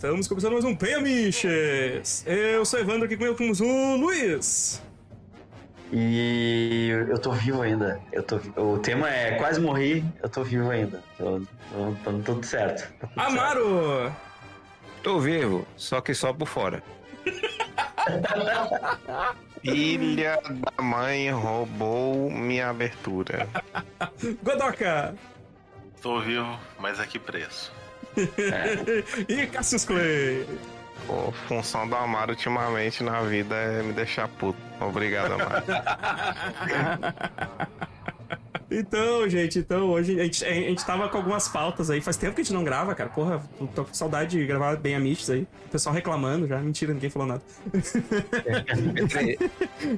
estamos começando mais um Penha Miches. Eu sou Evandro, aqui comigo temos o Luiz. E eu tô vivo ainda. Eu tô, o tema é quase morri, eu tô vivo ainda. Tô, tô, tô tudo certo. Tá tudo Amaro. certo. Tô vivo, só que só por fora. Filha da mãe roubou minha abertura. Godoka. Tô vivo, mas a que preço? e Cassius Clay. Pô, função do Amaro ultimamente na vida é me deixar puto. Obrigado, Amaro. Então, gente, então hoje a gente, a gente tava com algumas pautas aí. Faz tempo que a gente não grava, cara. Porra, tô com saudade de gravar bem amistos aí. O pessoal reclamando já. Mentira, ninguém falou nada.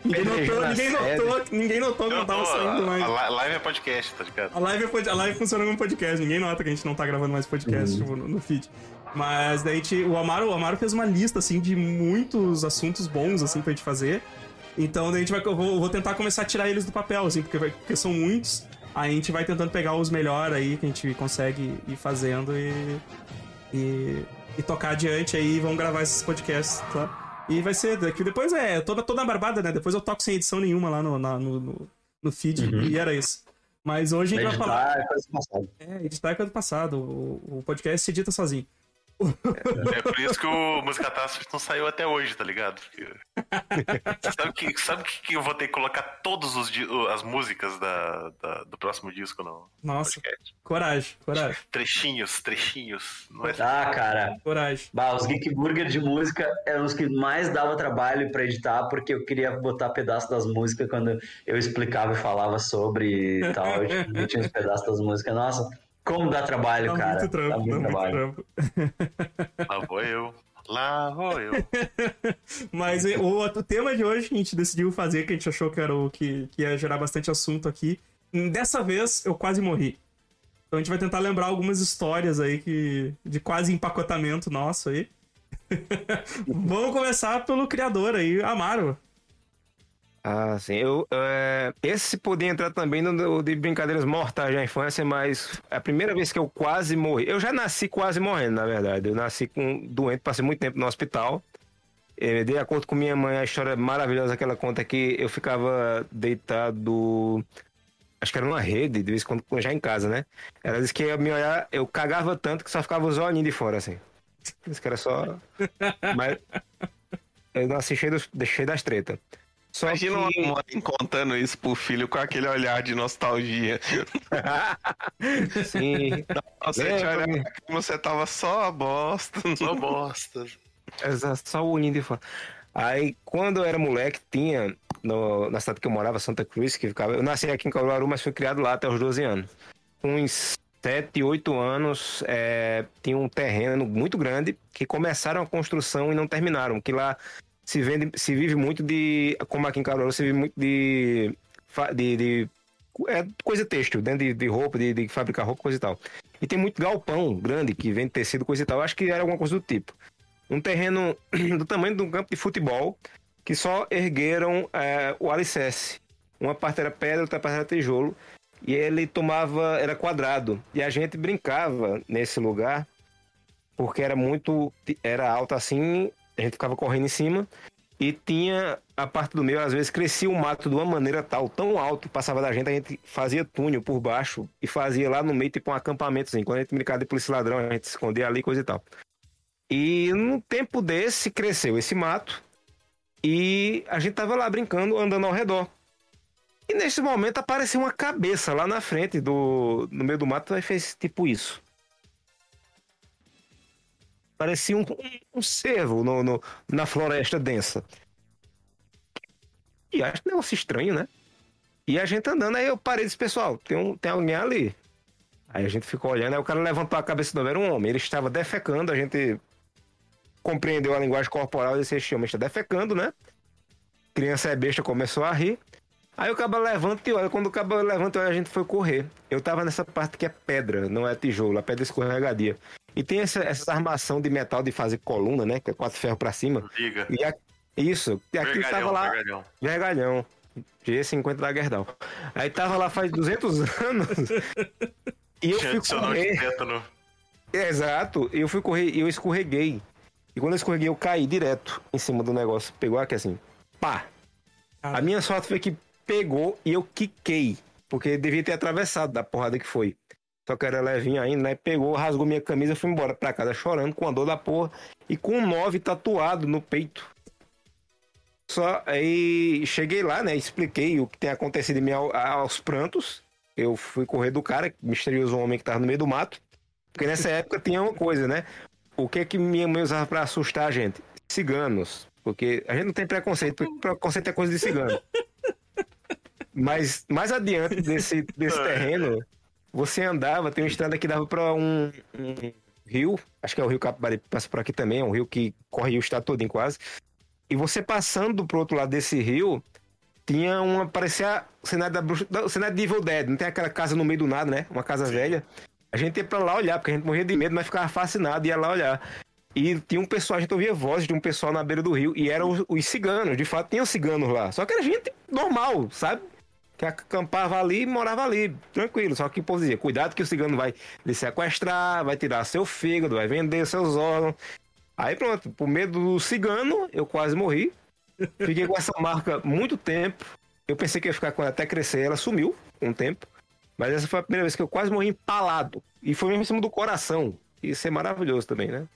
ninguém notou, ninguém notou, ninguém notou que não tava saindo mais. A a live é podcast, tá ligado? A live, é pod- a live funciona como podcast, ninguém nota que a gente não tá gravando mais podcast tipo, no, no feed. Mas daí a gente- o, Amaro, o Amaro fez uma lista assim de muitos assuntos bons assim pra gente fazer. Então a gente vai. Eu vou, tentar começar a tirar eles do papel, assim, porque, vai- porque são muitos. Aí a gente vai tentando pegar os melhores aí que a gente consegue ir fazendo e. e, e tocar adiante aí vamos gravar esses podcasts, tá? E vai ser daqui. Depois é toda, toda barbada, né? Depois eu toco sem edição nenhuma lá no, na- no, no, feed e era isso. Mas hoje a gente vai falar. Editar é coisa passada. É, editar é coisa do passado. O, o podcast se edita sozinho. É por isso que o Música Catástrofe não saiu até hoje, tá ligado? Porque... Sabe que, sabe que, que eu vou ter que colocar todas as músicas da, da- do próximo disco no Nossa, podcast? coragem, coragem, Trechinhos, trechinhos. Não é Ah, cara. coragem. Bah, os Geek Burger de música eram os que mais dava trabalho pra editar, porque eu queria botar pedaço das músicas quando eu explicava e falava sobre e tal. Eu tinha uns pedaços das músicas. Nossa, como dá trabalho, Dá cara. muito trampo, dá dá muito muito trabalho. trampo. Lá vou eu. Lá vou eu. Mas o, o tema de hoje que a gente decidiu fazer, que a gente achou que era o que, que ia gerar bastante assunto aqui. Dessa vez eu quase morri. Então a gente vai tentar lembrar algumas histórias aí que de quase empacotamento nosso aí. Vamos começar pelo criador aí, Amaro. Ah, sim. Eu, é, esse podia entrar também no de brincadeiras mortais da infância, mas é a primeira vez que eu quase morri. Eu já nasci quase morrendo, na verdade. Eu nasci com doente, passei muito tempo no hospital. Eh, De acordo com minha mãe, a história maravilhosa que ela conta que eu ficava deitado. Acho que era numa rede, de vez em quando, já em casa, né? Ela disse que ia me olhar, eu cagava tanto que só ficava os olhinhos de fora, assim. Disse que era só. Mas. Eu nasci cheio, dos, cheio das tretas. Só Imagina que... uma mãe contando isso pro filho com aquele olhar de nostalgia. Sim. Nossa, É, como você tava só a bosta. Só bosta. Exato, só o de fora. Aí, quando eu era moleque, tinha no- na cidade que eu morava, Santa Cruz, que ficava. Eu nasci aqui em Caruaru, mas fui criado lá até os 12 anos. Uns 7, 8 anos, é, tinha um terreno muito grande que começaram a construção e não terminaram. Que lá se vende, se vive muito de. Como aqui em Caruaru, se vive muito de. de, de é, coisa têxtil, dentro de, de roupa, de, de fabricar roupa, coisa e tal. E tem muito galpão grande que vende tecido, coisa e tal. Acho que era alguma coisa do tipo um terreno do tamanho de um campo de futebol que só ergueram é, o alicerce. Uma parte era pedra, outra parte era tijolo. E ele tomava, era quadrado. E a gente brincava nesse lugar porque era muito, era alto assim, a gente ficava correndo em cima. E tinha a parte do meio, às vezes crescia o mato de uma maneira tal, tão alto, passava da gente, a gente fazia túnel por baixo e fazia lá no meio tipo um acampamento. Assim. Quando a gente brincava de polícia ladrão, a gente se escondia ali, coisa e tal. E num tempo desse cresceu esse mato e a gente tava lá brincando, andando ao redor. E nesse momento apareceu uma cabeça lá na frente do no meio do mato e fez tipo isso. Parecia um, um, cervo no, no- na floresta densa. E acho um negócio estranho, né? E a gente andando, aí eu parei e disse, pessoal, tem, um, tem alguém ali. Aí a gente ficou olhando, aí o cara levantou a cabeça do era um homem. Ele estava defecando, a gente compreendeu a linguagem corporal e disse, esse homem está defecando, né? Criança é besta, começou a rir. Aí o cabo levanta e olha, quando o cabo levanta e olha, a gente foi correr. Eu tava nessa parte que é pedra, não é tijolo, a pedra escorregadia. E tem essa, essa armação de metal de fazer coluna, né? Que é quatro ferros pra cima. Liga. E a- isso, e aqui tava Vergalhão, lá, vergalhão. vergalhão. G50 da Gerdau. Aí tava lá faz 200 anos. e eu Tinha fui adicional de correr. tétano. Exato. Eu fui correr e eu escorreguei. E quando eu escorreguei, eu caí direto em cima do negócio. Pegou aqui assim. Pá! Ah. A minha sorte foi que pegou e eu quiquei. Porque devia ter atravessado da porrada que foi. Só que era levinho ainda, né? Pegou, rasgou minha camisa, fui embora pra casa chorando, com a dor da porra. E com um 9 tatuado no peito. Só aí cheguei lá, né? Expliquei o que tem acontecido em mim ao- aos prantos. Eu fui correr do cara, misterioso homem que tava no meio do mato. Porque nessa época tinha uma coisa, né? O que que minha mãe usava pra assustar a gente? Ciganos. Porque a gente não tem preconceito, preconceito é coisa de cigano. Mas mais adiante desse, desse terreno, você andava, tem uma estrada que dava pra um, um rio, acho que é o rio Capibari, passa por aqui também, é um rio que corre o estado todo quase. E você passando pro outro lado desse rio, tinha uma. parecia o cenário da bruxa. O cenário de Evil Dead, não tem aquela casa no meio do nada, né? Uma casa velha. A gente ia pra lá olhar, porque a gente morria de medo, mas ficava fascinado, ia lá olhar. E tinha um pessoal, a gente ouvia vozes de um pessoal na beira do rio, e eram os, os ciganos, de fato, tinham ciganos lá. Só que era gente normal, sabe? Que acampava ali e morava ali, tranquilo. Só que o povo dizia, cuidado que o cigano vai lhe sequestrar, vai tirar seu fígado, vai vender seus órgãos. Aí pronto, por medo do cigano, eu quase morri. Fiquei com essa marca muito tempo. Eu pensei que ia ficar com ela até crescer, ela sumiu com um tempo. Mas essa foi a primeira vez que eu quase morri empalado. E foi mesmo em cima do coração. Isso é maravilhoso também, né?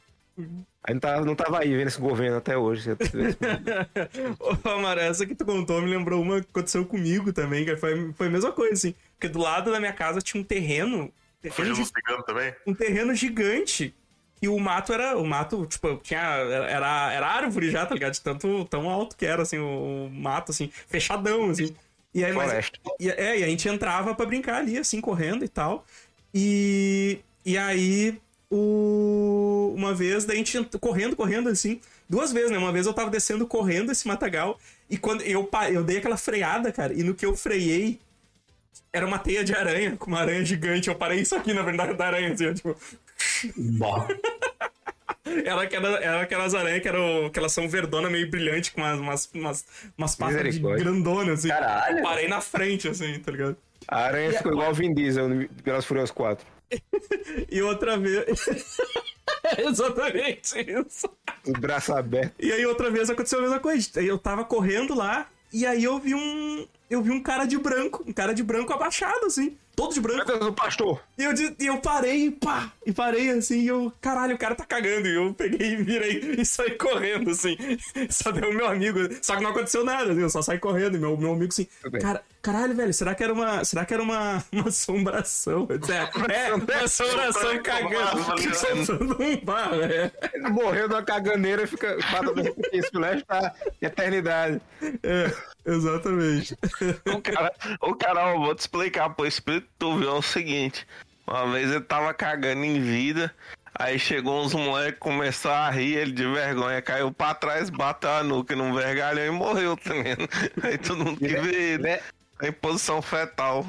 Aí não tava, não tava aí vendo esse governo até hoje. se eu tivesse- Ô, Amaro, essa que tu contou me lembrou uma que aconteceu comigo também, que foi, foi a mesma coisa, assim. Porque do lado da minha casa tinha um terreno. terreno cigano também? um terreno gigante. E o mato era. O mato, tipo, tinha. Era, era árvore já, tá ligado? De tanto tão alto que era, assim, o, o mato, assim, fechadão, assim. E aí, mas, Floresta. e, é, e a gente entrava pra brincar ali, assim, correndo e tal. E, e aí, o, uma vez, daí a gente ent- correndo, correndo, assim. Duas vezes, né? Uma vez eu tava descendo correndo esse matagal. E quando eu, eu dei aquela freada, cara. E no que eu freiei, era uma teia de aranha, com uma aranha gigante. Eu parei isso aqui, na verdade, da aranha, assim, ó, tipo. Era, aquela, era aquelas aranhas que, eram, que elas são verdona meio brilhante, com umas, umas, umas, umas patas grandonas, assim. Caralho. Eu parei na frente, assim, tá ligado? A aranha ficou igual o Vin Diesel e Furiosos 4. E outra vez. É Exatamente isso. Os braços abertos. E aí outra vez aconteceu a mesma coisa. Eu tava correndo lá e aí eu vi um. Eu vi um cara de branco, um cara de branco abaixado, assim. Todo de branco. Meu Deus, o pastor! E eu, e eu parei, pá, e parei assim, e eu, caralho, o cara tá cagando. E eu peguei e virei e saí correndo, assim. Só deu o meu amigo. Só que não aconteceu nada, assim, eu só saí correndo. E meu, meu amigo assim, cara, caralho, velho, será que era uma. Será que era uma, uma assombração? Eu É, é, uma assombração cagando. Soltando um bar, é. Ele morreu numa caganeira e fica isso pro resto da eternidade. É, exatamente. O cara, o cara, ó, vou te explicar pro espírito tu viu é o seguinte. Uma vez ele tava cagando em vida, aí chegou uns moleques, começou a rir, ele de vergonha, caiu pra trás, bateu a nuca num vergalhão e morreu também. Aí todo mundo que vê ele Né? Em posição fetal.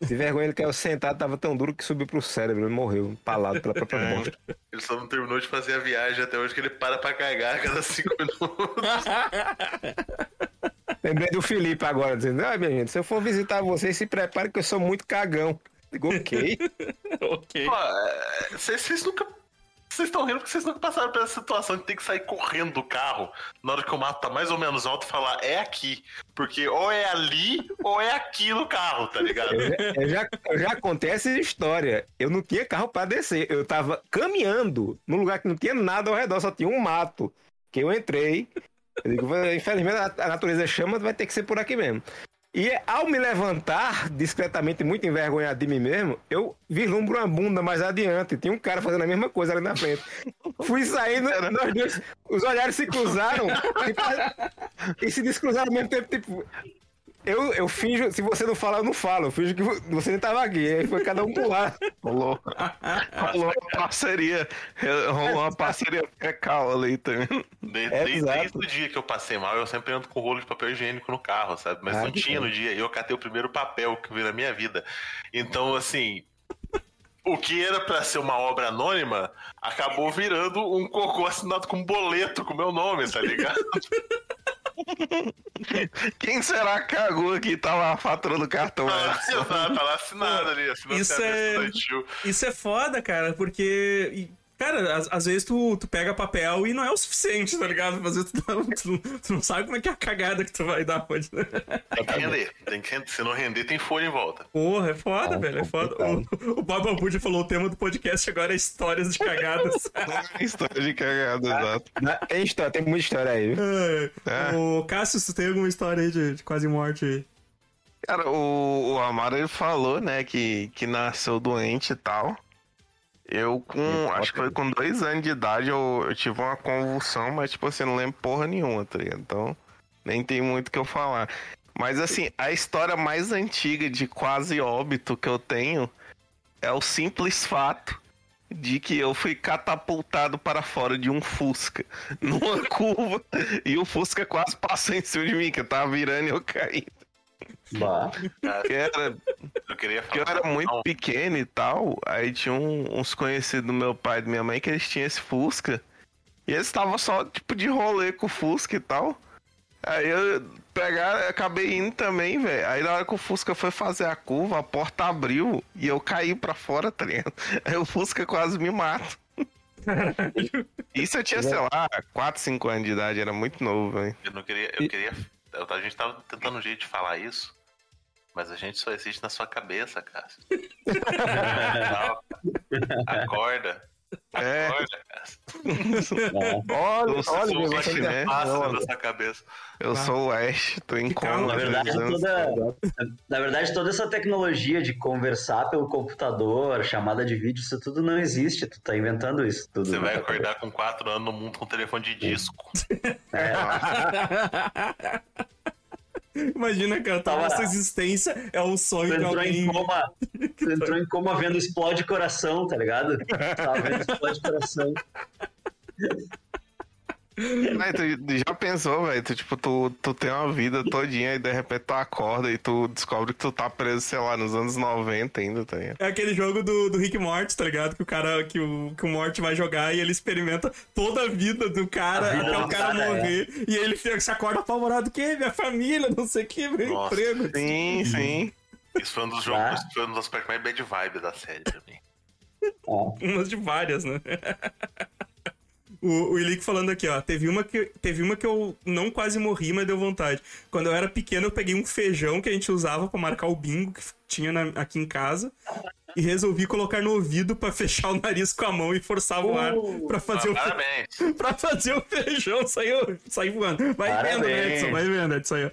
De vergonha, ele caiu sentado, tava tão duro que subiu pro cérebro, ele morreu, empalado pela própria morte. Ele só não terminou de fazer a viagem até hoje que ele para pra cagar a cada cinco minutos. Lembrei do Felipe agora, dizendo: Ah, minha gente, se eu for visitar vocês, se prepare que eu sou muito cagão. Digo, ok. ok. Pô, é, Vocês vocês nunca. Vocês estão rindo porque vocês nunca passaram essa situação de ter que sair correndo do carro na hora que o mato tá mais ou menos alto e falar é aqui. Porque ou é ali ou é aqui no carro, tá ligado? Eu já, eu, já, eu já contei essa história. Eu não tinha carro pra descer. Eu tava caminhando num lugar que não tinha nada ao redor, só tinha um mato. Que eu entrei. Eu digo, "Vai- infelizmente a natureza chama, vai ter que ser por aqui mesmo. E ao me levantar, discretamente, muito envergonhado de mim mesmo, eu vislumbro uma bunda mais adiante. Tinha um cara fazendo a mesma coisa ali na frente. Fui saindo, nós dois, os olhares se cruzaram e, e se descruzaram ao mesmo tempo, tipo. Eu, eu finjo, se você não fala, eu não falo. Eu finjo que você nem tava aqui. Aí foi cada um pro lado. Rolou, rolou uma parceria. Rolou uma parceria fecal ali também. De- É, desde, desde o dia que eu passei mal, eu sempre ando com rolo de papel higiênico no carro, sabe? Mas Ah, não tinha no dia. E eu catei o primeiro papel que eu vi na minha vida. Então, assim. O que era pra ser uma obra anônima acabou virando um cocô assinado com boleto com meu nome, tá ligado? Quem será que cagou que tava a fatura do cartão? Ah? Exato, tá lá assinado ali. Assinado Isso é-. Isso é foda, cara, porque. Cara, às, vezes tu, tu pega papel e não é o suficiente, tá ligado? Às vezes tu, não- tu tu não sabe como é que é a cagada que tu vai dar hoje. né? Tem que render. Tem que render. Se não render, tem folha em volta. Porra, é foda, É velho, é foda. O, o Bob Bud falou o tema do podcast agora é histórias de cagadas. História de cagada, exato. Tem história, tem muita história aí, viu? É. Ô, Cássio, você tem alguma história aí de, de quase morte aí? Cara, o, o Amaro ele falou, né, que, que nasceu doente e tal. Eu com. Acho que foi com dois anos de idade eu, eu tive uma convulsão, mas tipo assim, não lembro porra nenhuma, tá ligado? Então, nem tem muito o que eu falar. Mas assim, a história mais antiga de quase óbito que eu tenho é o simples fato de que eu fui catapultado para fora de um Fusca numa curva e o Fusca quase passou em cima de mim, que eu tava virando e eu caí. Bah. Que era Eu queria porque eu falar. era muito Não, pequeno e tal, aí tinha um- uns conhecidos do meu pai e da minha mãe que eles tinham esse Fusca. E eles estavam só, tipo, de rolê com o Fusca e tal. Aí eu pegar, acabei indo também, velho. Aí na hora que o Fusca foi fazer a curva, a porta abriu e eu caí pra fora, tá ligado? Aí o Fusca quase me mata. Isso eu tinha, sei lá, 4, 5 anos de idade, era muito novo, velho. Eu não queria. Eu queria. eu- a gente tava tentando um jeito de falar isso. Mas a gente só existe na sua cabeça, Cássio. Acorda. É. Acorda, Cássio. Olha, sei olha, se meu, você você né? Passa não, na sua cabeça. Eu sou o Ash, tô em coma. Na verdade, toda, na verdade, toda essa tecnologia de conversar pelo computador, chamada de vídeo, isso tudo não existe. Tu tá inventando isso tudo. Você né? vai acordar com 4 anos no mundo com telefone de disco. Imagina, cara, Tava- essa existência é um sonho Tu de alguém. em coma, tu entrou em coma vendo explode coração, tá ligado? Tava vendo explode coração. Mas tu já pensou, velho? Tu, tipo, tu, tu tem uma vida todinha e de repente tu acorda e tu descobre que tu tá preso, sei lá, nos anos 90 ainda, tá ligado? É aquele jogo do, do Rick Morty, tá ligado? Que o cara, que o, que o Morty vai jogar e ele experimenta toda a vida do cara vida até o cara cara, é. morrer. E ele fica, se acorda apavorado, que minha família, não sei o que, meu Nossa. emprego. Sim, sim. Isso foi um dos Tá. jogos, isso foi um dos aspectos mais bad vibe da série pra mim. Umas de várias, né? O, o Ilick falando aqui, ó. Teve uma, que, teve uma que eu não quase morri, mas deu vontade. Quando eu era pequeno, eu peguei um feijão que a gente usava pra marcar o bingo que tinha na- aqui em casa. E resolvi colocar no ouvido pra fechar o nariz com a mão e forçava o ar Uh, pra fazer, Ah, o, parabéns. pra fazer o feijão sair, sair voando. Vai vendo, né, Parabéns. Edson? Vai vendo, Edson. aí, ó.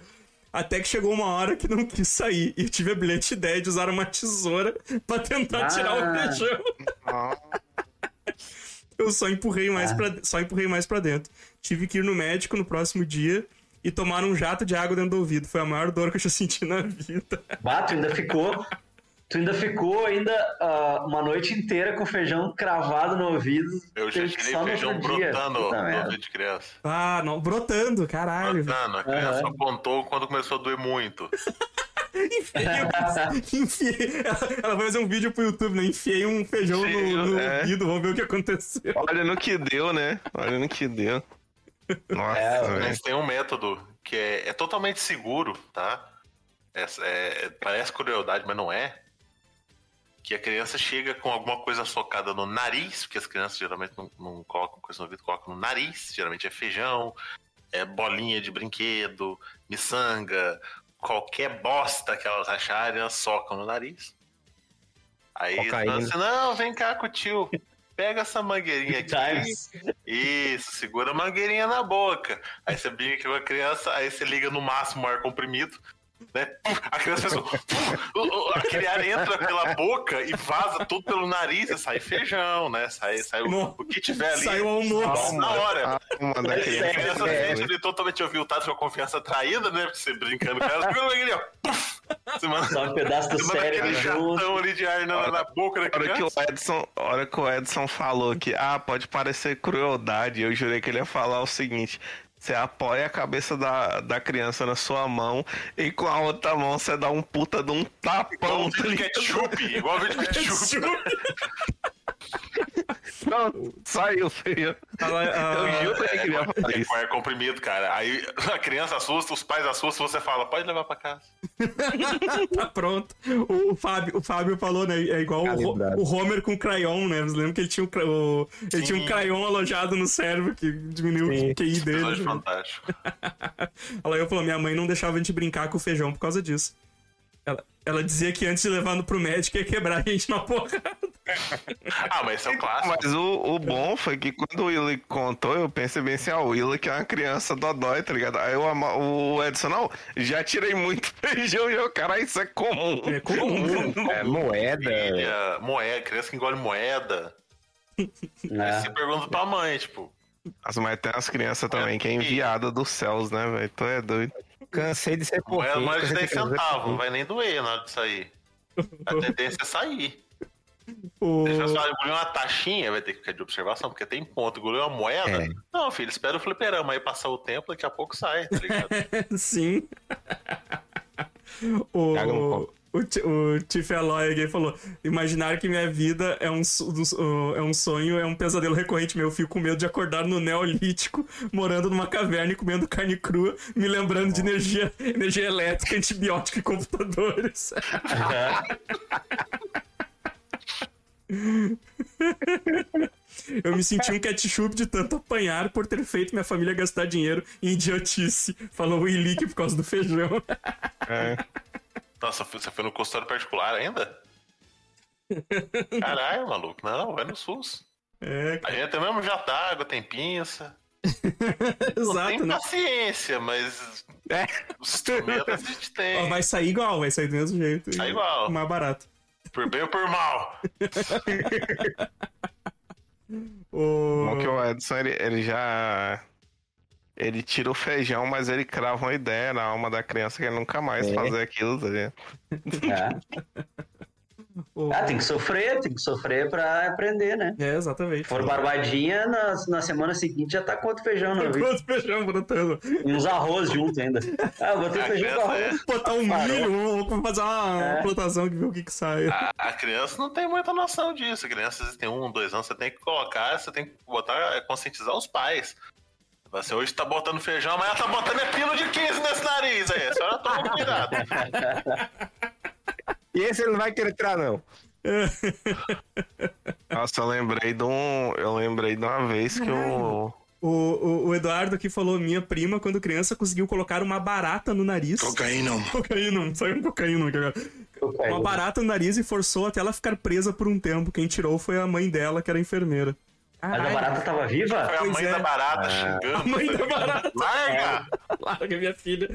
Até que chegou uma hora que não quis sair. E eu tive a brilhante ideia de usar uma tesoura pra tentar Ah. tirar o feijão. Eu só empurrei mais Ah. pra, só empurrei mais para dentro. Tive que ir no médico no próximo dia e tomar um jato de água dentro do ouvido. Foi a maior dor que eu já senti na vida. Bah, tu ainda ficou. Tu ainda ficou ainda ah, uma noite inteira com feijão cravado no ouvido. Eu já tirei feijão brotando no ouvido de criança. Ah, não, brotando, caralho. Brotando. A criança Aham. apontou quando começou a doer muito. Enfiei, enfiei. Ela, ela vai fazer um vídeo pro YouTube, né? Enfiei um feijão no, no É. ouvido, vamos ver o que aconteceu. Olha no que deu, né? Olha no que deu. Nossa, É. Mas tem um método que é, é totalmente seguro, tá? É- é- parece crueldade, mas não é. Que a criança chega com alguma coisa socada no nariz, porque as crianças geralmente não, não colocam coisa no ouvido, colocam no nariz. Geralmente é feijão, é bolinha de brinquedo, miçanga, qualquer bosta que elas acharem, elas socam no nariz. Aí Cocaína. assim, não, vem cá com o tio. Pega essa mangueirinha aqui. Isso, segura a mangueirinha na boca. Aí você brinca com a criança, aí você liga no máximo o ar comprimido. Né? A criança faz um... Aquele ar entra pela boca e vaza tudo pelo nariz e sai feijão, né? Sai, sai o, o que tiver ali. Saiu o almoço. Na hora. Da a criança. criança sério, sente ele totalmente aviltado com a confiança traída, né? Porque você brincando com ela, mangueirinha, ó. Puf! Você manda, Só um pedaço do manda aquele jatão ali de ar na, na boca da A hora que, criança. o Edson, hora que o Edson falou que, ah, pode parecer crueldade, eu jurei que ele ia falar o seguinte: você apoia a cabeça da, da criança na sua mão e com a outra mão você dá um puta de um Igual tapão. tá vídeo de ketchup, igual vídeo de ketchup. Pronto, saiu, feio. Ela- Eu a- juro que já com- falei é isso. comprimido, cara. Aí a criança assusta, os pais assustam, você fala, pode levar pra casa. tá pronto. O, o Fábio, o Fábio falou, né? É igual o, o Homer com o crayon, né? Você lembra que ele tinha, um, o- ele tinha um crayon alojado no cérebro que diminuiu Sim. o QI dele. Episódio fantástico. Ela eu falou, minha mãe não deixava a gente brincar com o feijão por causa disso. Ela, ela dizia que antes de levar no pro médico ia quebrar a gente na porrada. Ah, mas esse é um clássico. Mas o, o bom foi que quando o Willy contou, eu pensei bem assim, ah, o Willy que é uma criança dodói, tá ligado? Aí o, o Edson, não, já tirei muito feijão e eu, cara, isso é comum. É comum. É moeda. Filha, moeda, criança que engole moeda. Aí né? você pergunta pra mãe, tipo, Mas, mas tem as crianças também que é enviada dos céus, né, velho? Tu é doido. Cansei de ser moeda porquinho. mais de cansei 10 de ser centavos, não vai nem doer na hora de sair. A tendência é sair. O... Deixa eu só engolir uma taxinha, vai ter que ficar de observação, porque tem ponto. Engolir uma moeda. É. Não, filho, espera o fliperama aí passar o tempo, daqui a pouco sai, tá ligado? Sim. o, Caga no copo. O, o Tiff aqui falou: imaginar que minha vida é um, é um sonho, é um pesadelo recorrente meu. Eu fico com medo de acordar no Neolítico, morando numa caverna e comendo carne crua, me lembrando de energia, energia elétrica, antibiótico e computadores. Eu me senti um ketchup de tanto apanhar por ter feito minha família gastar dinheiro em idiotice. Falou o Ilick por causa do feijão. É. Nossa, você foi no consultório particular ainda? Caralho, maluco. Não, vai no SUS. É, A gente mesmo já tá, água tem pinça. Exato, tem né? paciência, mas É. os instrumentos a gente tem. Ó, vai sair igual, vai sair do mesmo jeito. Sai igual. Mais barato. Por bem ou por mal. O... Bom que o Edson, ele, ele já... Ele tira o feijão, mas ele crava uma ideia na alma da criança que ele nunca mais É. fazer aquilo, tá? É. Ah, tem que sofrer, tem que sofrer pra aprender, né? É, exatamente. Se for barbadinha, na, na semana seguinte já tá com outro feijão na vida. Quanto feijão brotando. E uns arroz junto ainda. Ah, eu botei feijão com arroz. Botar um Parou. milho, vamos fazer uma É. plantação que vê o que que sai. A, a criança não tem muita noção disso. A criança, às vezes, tem um, dois anos, você tem que colocar, você tem que botar, é, conscientizar os pais. Você hoje tá botando feijão, amanhã tá botando é pino de 15 nesse nariz aí. A senhora toma cuidado. E esse ele não vai querer tirar, não. Nossa, eu lembrei de um... Eu lembrei de uma vez que o... O, o, o Eduardo aqui falou: minha prima, quando criança, conseguiu colocar uma barata no nariz. Cocaína. Cocaína, saiu um cocaína aqui agora. Cocaína. Uma barata no nariz e forçou até ela ficar presa por um tempo. Quem tirou foi a mãe dela, que era enfermeira. Mas a barata tava viva? Foi a Pois mãe é. da barata xingando. A mãe da barata. Larga! Larga minha filha.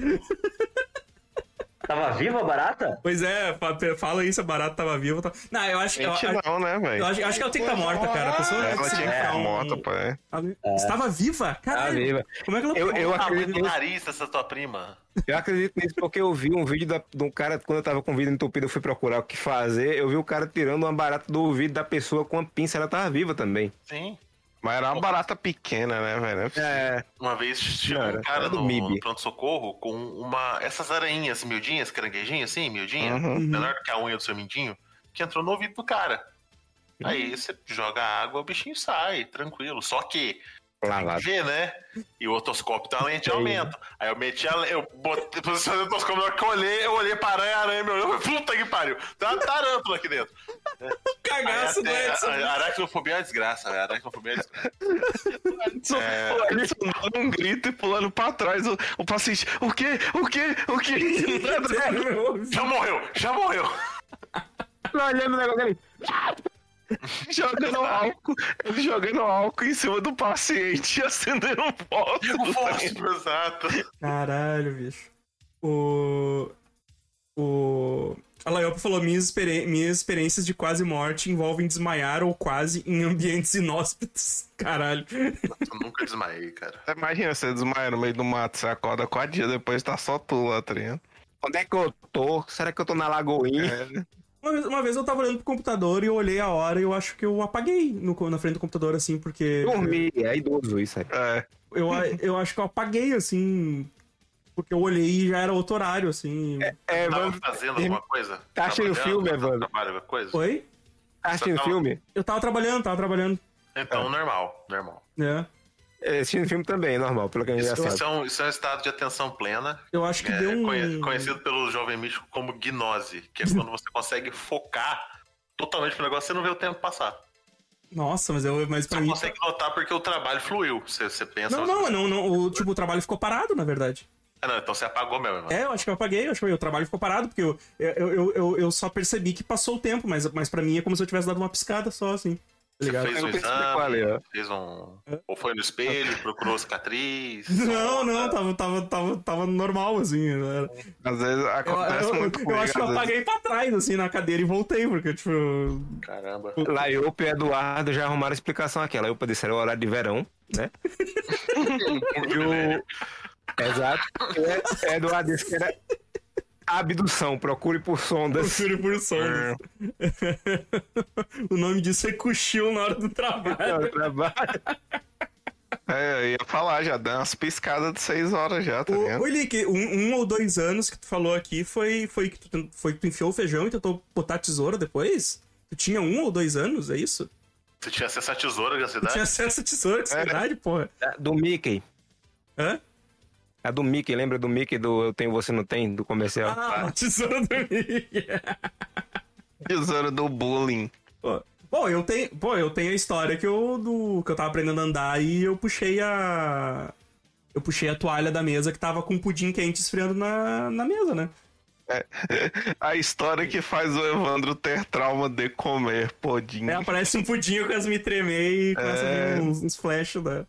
Tava viva a barata? Pois é, fa- fala aí se a barata tava viva. Tá... Não, eu acho, eu, não, né, velho? eu acho, acho que ela tem que estar morta, cara. A pessoa Ela se tinha que estar um- morta, pai. Ela- Estava viva? Tá Caralho. viva. Como é que ela Eu, eu, acredito, do nariz dessa tua prima. eu acredito nisso porque eu vi um vídeo da- de um cara, quando eu tava com o vídeo entupido, eu fui procurar o que fazer. Eu vi o cara tirando uma barata do ouvido da pessoa com a pinça, ela tava viva também. Sim. Mas era uma barata pequena, né, velho? É, Uma vez chegou Cara, um cara no, pronto-socorro com uma. Essas aranhinhas miudinhas, caranguejinhas, assim, miudinha, Uhum. menor do que a unha do seu mindinho, que entrou no ouvido do cara. Aí você joga água, o bichinho sai, tranquilo. Só que lavado. vê, né? E o otoscópio tá lente de aumento. Aí eu meti a. Eu botei, posicionei o otoscópio, na que eu olhei, eu olhei pra aranha, a aranha me olhou, puta que pariu. Tem uma tarântula aqui dentro. Cagaço do Edson. Aracnofobia é uma desgraça, velho. Aracnofobia é uma desgraça. É... O Edson dando um grito e pulando pra trás. O, o paciente, o quê? O quê? O quê? Já morreu, já morreu. olhando o negócio ali. jogando álcool. Ele jogando álcool em cima do paciente e acendendo um O fósforo. fósforo, exato. Caralho, bicho. O. O. A Laiopa falou: minhas, experi- minhas experiências de quase morte envolvem desmaiar ou quase em ambientes inóspitos. Caralho. Eu nunca desmaiei, cara. Imagina você desmaia no meio do mato, você acorda quatro dias depois tá só tu lá, tá? Onde é que eu tô? Será que eu tô na Lagoinha? É, Uma vez, uma vez eu tava olhando pro computador e eu olhei a hora e eu acho que eu apaguei no, na frente do computador, assim, porque. Dormir, é idoso isso aí. é. Eu, eu acho que eu apaguei, assim. Porque eu olhei e já era outro horário, assim. É, Tava Evandro, fazendo alguma coisa? Tá Trabalhando, filme, fazendo Evandro? Coisa? Oi? tá assistindo Tava- filme? Eu tava trabalhando, tava trabalhando. Então, normal, normal. né? Assistindo filme também, é normal, pelo que a gente já Isso, sabe. isso é um, isso é um estado de atenção plena, Eu acho que é, deu um. conhe- conhecido pelo jovem místico como gnose, que é quando você consegue focar totalmente no negócio e você não vê o tempo passar. Nossa, mas, eu, mas Você pra não mim. consegue notar porque o trabalho fluiu. Você, você pensa. Não, não, não, não. O, tipo, o trabalho ficou parado, na verdade. Ah, não, então você apagou mesmo. mano. É, eu acho que eu apaguei, eu acho que o trabalho ficou parado, porque eu, eu, eu, eu, eu só percebi que passou o tempo, mas, mas pra mim é como se eu tivesse dado uma piscada só, assim. Tá Você ligado? fez Eu um exame, ali, ó. fez um. Ou foi no espelho, procurou cicatriz. Não, não, tava, tava, tava, tava normal, assim. né? Às vezes Eu, acontece eu, eu, muito eu comigo, acho que eu vezes. apaguei pra trás, assim, na cadeira e voltei, porque, tipo. Caramba. Laiope e Eduardo já arrumaram a explicação aqui. Laiope disse era o horário de verão, né? e o... Exato. O Eduardo disse que era abdução, procure por sondas. Procure por sondas. o nome disso é cochilo na hora do trabalho. Trabalho. É, eu ia falar, já deu umas piscadas de seis horas já, tá Ô, vendo? ô Lick, um, um ou dois anos que tu falou aqui foi, foi, que tu, foi que tu enfiou o feijão e tentou botar a tesoura depois? Tu tinha um ou dois anos, é isso? Você tinha acesso à tesoura da Tu cidade? tinha acesso à tesoura, que verdade, porra. Do Mickey. Hã? A do Mickey, lembra do Mickey do Eu Tenho Você Não Tem, do comercial? Ah, a tesoura do Mickey. Tesouro do bullying. Pô, Pô, eu tenho, pô, eu tenho a história que eu, do, que eu tava aprendendo a andar e eu puxei a. Eu puxei a toalha da mesa que tava com um pudim quente esfriando na, na mesa, né? A história que faz o Evandro ter trauma de comer pudim. Aí aparece um pudim, eu quase me tremer e começa a vir uns, uns flash da.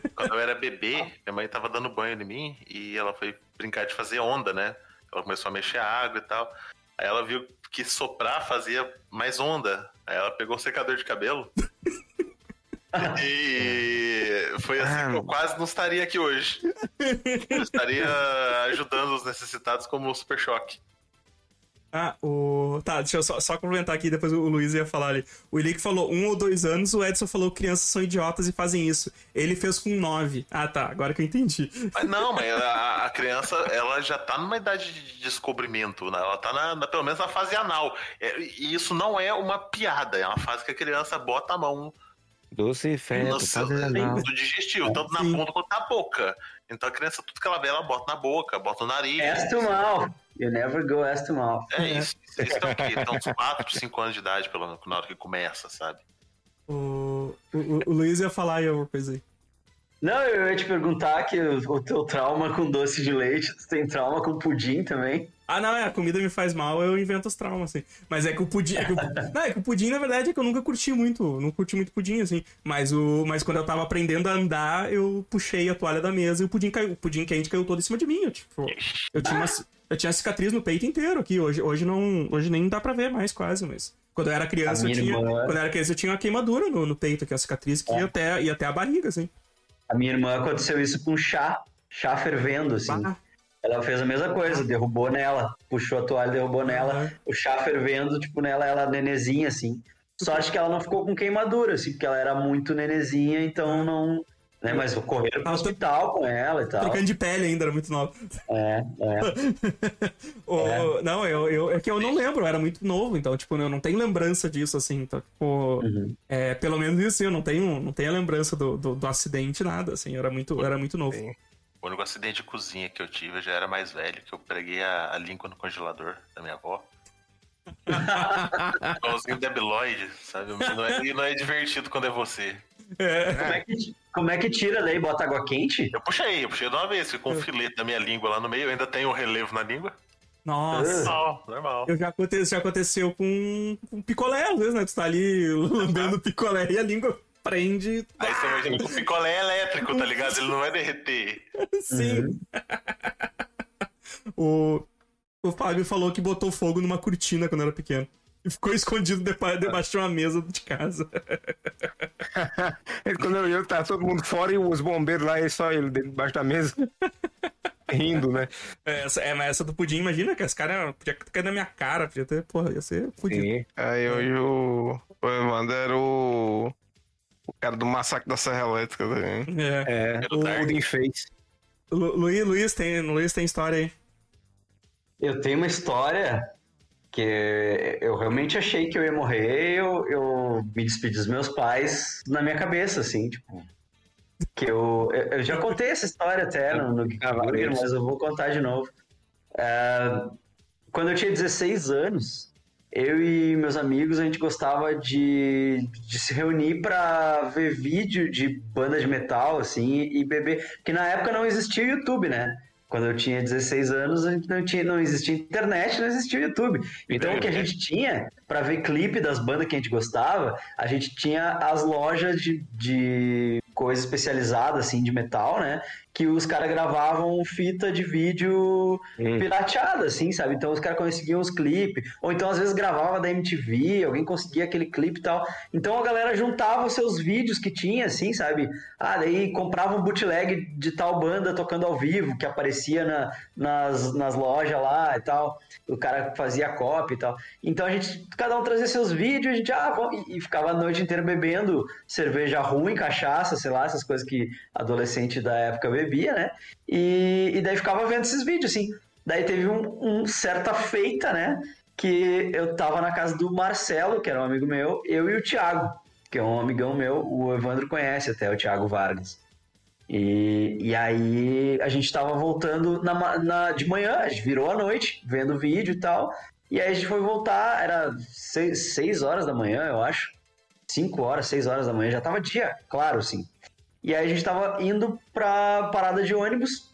Quando- eu era bebê, minha mãe tava dando banho em mim e ela foi brincar de fazer onda, né? Ela começou a mexer a água e tal. Aí ela viu que soprar fazia mais onda. Aí ela pegou o secador de cabelo. e foi assim que eu quase não estaria aqui hoje. Eu estaria ajudando os necessitados como o Super Choque. Ah, o. Tá, deixa eu só, só complementar aqui, depois o Luiz ia falar ali. O Elick falou um ou dois anos, o Edson falou crianças são idiotas e fazem isso. Ele fez com nove. Ah, tá, agora que eu entendi. Mas não, mas a, a criança, ela já tá numa idade de descobrimento, né? Ela tá na, na- pelo menos na fase anal. É, e isso não é uma piada, é uma fase que a criança bota a mão Doce e feto, no seu- do digestivo, tanto na Sim. ponta quanto na boca. Então a criança, tudo que ela vê, ela bota na boca, bota no nariz. Ass to mouth. You never go ass to mouth. É isso. Isso é o quê? Então, uns 4, 5 anos de idade, pelo menos, na hora que começa, sabe? O, o, o Luiz ia falar aí alguma coisa aí. Não, eu ia te perguntar que o, o teu trauma com doce de leite, tu tem trauma com pudim também? Ah, não, é, a comida me faz mal, eu invento os traumas, assim. Mas é que o pudim. É que o, não, é que o pudim, na verdade, é que eu nunca curti muito. Não curti muito pudim, assim. Mas, o, mas quando eu tava aprendendo a andar, eu puxei a toalha da mesa e o pudim caiu. O pudim quente caiu todo em cima de mim. Eu, tipo, eu tinha uma, eu tinha cicatriz no peito inteiro aqui. Hoje, hoje, não, hoje nem dá pra ver mais, quase, mas. Quando eu era criança, eu tinha. irmã- Quando eu era criança, eu tinha uma queimadura no, no peito aqui, a cicatriz que ia, até, ia até a barriga, assim. A minha irmã aconteceu isso com chá, chá fervendo, assim. Bah. Ela fez a mesma coisa, derrubou nela, puxou a toalha, derrubou nela, Aham. o chá fervendo, tipo, nela, ela nenezinha, assim. Só acho que ela não ficou com queimadura, assim, porque ela era muito nenezinha, então não. Né, mas correram pro hospital com ela e tal. Trocando de pele ainda, era muito nova. É, é. O- Não, eu, eu, é que eu não lembro, eu era muito novo, então, tipo, eu não tenho lembrança disso, assim, então, tipo, Uhum. é, pelo menos isso, eu não tenho, não tenho a lembrança do, do, do acidente, nada, assim, eu era muito, eu era muito novo. Sim. O único acidente de cozinha que eu tive eu já era mais velho, que eu preguei a, a língua no congelador da minha avó. Igualzinho debiloide, sabe? Não é, e não é divertido quando é você. Como, é que, como é que tira daí? Bota água quente? Eu puxei, eu puxei de uma vez, ficou um filete da minha língua lá no meio, eu ainda tenho o relevo na língua. Nossa, Normal, normal. eu já, aconte, já aconteceu com, com picolé, às vezes, né, tu tá ali lambendo picolé e a língua prende, Aí você imagina que o picolé é elétrico, tá ligado? Ele não vai derreter. sim. o, o Fábio falou que botou fogo numa cortina quando era pequeno. E ficou escondido debaixo de uma mesa de casa. Quando eu ia, tá todo mundo fora e os bombeiros lá e só ele debaixo da mesa. Rindo, né? É, Essa, é, mas essa do pudim, imagina que esse cara podia caído na minha cara, podia ter, porra, ia ser. Sim. Aí hoje o, o Evandro era o cara do massacre da Serra Elétrica, vendo? É. É, Era o. Pudim fez. Lu- Luiz, Luiz, tem, Luiz tem história aí. Eu tenho uma história que eu realmente achei que eu ia morrer, eu, eu me despedi dos meus pais na minha cabeça, assim, tipo. Que eu, eu eu já contei essa história até no, no Geek mas eu vou contar de novo. É, quando eu tinha 16 anos, eu e meus amigos, a gente gostava de, de se reunir pra ver vídeo de banda de metal, assim, e beber. Porque na época não existia o YouTube, né? Quando eu tinha 16 anos, a gente não, tinha, não existia internet, não existia o YouTube. Então o que a gente tinha pra ver clipe das bandas que a gente gostava, a gente tinha as lojas de, de coisa especializada, assim, de metal, né? Que os caras gravavam fita de vídeo Hum. pirateada, assim, sabe? Então os caras conseguiam os clipes, ou então às vezes gravava da MTV, alguém conseguia aquele clipe e tal. Então a galera juntava os seus vídeos que tinha, assim, sabe? Ah, daí comprava um bootleg de tal banda tocando ao vivo, que aparecia na, nas, nas lojas lá e tal. O cara fazia cópia e tal. Então a gente, cada um trazia seus vídeos, a gente, ah, vamos, e, e ficava a noite inteira bebendo cerveja ruim, cachaça, sei lá, essas coisas que adolescente da época bebia, né? E, e daí ficava vendo esses vídeos, assim. Daí teve um, um certa feita, né? Que eu tava na casa do Marcelo, que era um amigo meu, eu e o Thiago, que é um amigão meu, o Evandro conhece até, o Thiago Vargas. E, e aí a gente tava voltando na, na- de manhã, a gente virou à noite, vendo o vídeo e tal. E aí a gente foi voltar, era seis, seis horas da manhã, eu acho. Cinco horas, seis horas da manhã, já tava dia, claro, sim. E aí a gente tava indo pra parada de ônibus,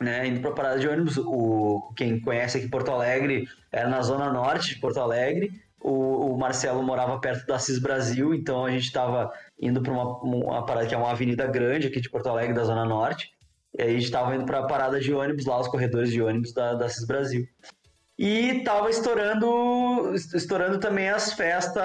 né? Indo pra parada de ônibus. O, quem conhece aqui Porto Alegre era na zona norte de Porto Alegre. O, o Marcelo morava perto da Cis Brasil, então a gente tava indo pra uma, uma parada que é uma avenida grande aqui de Porto Alegre, da zona norte. E aí a gente tava indo pra parada de ônibus lá, os corredores de ônibus da, da Cis Brasil. E tava estourando, estourando também as festas,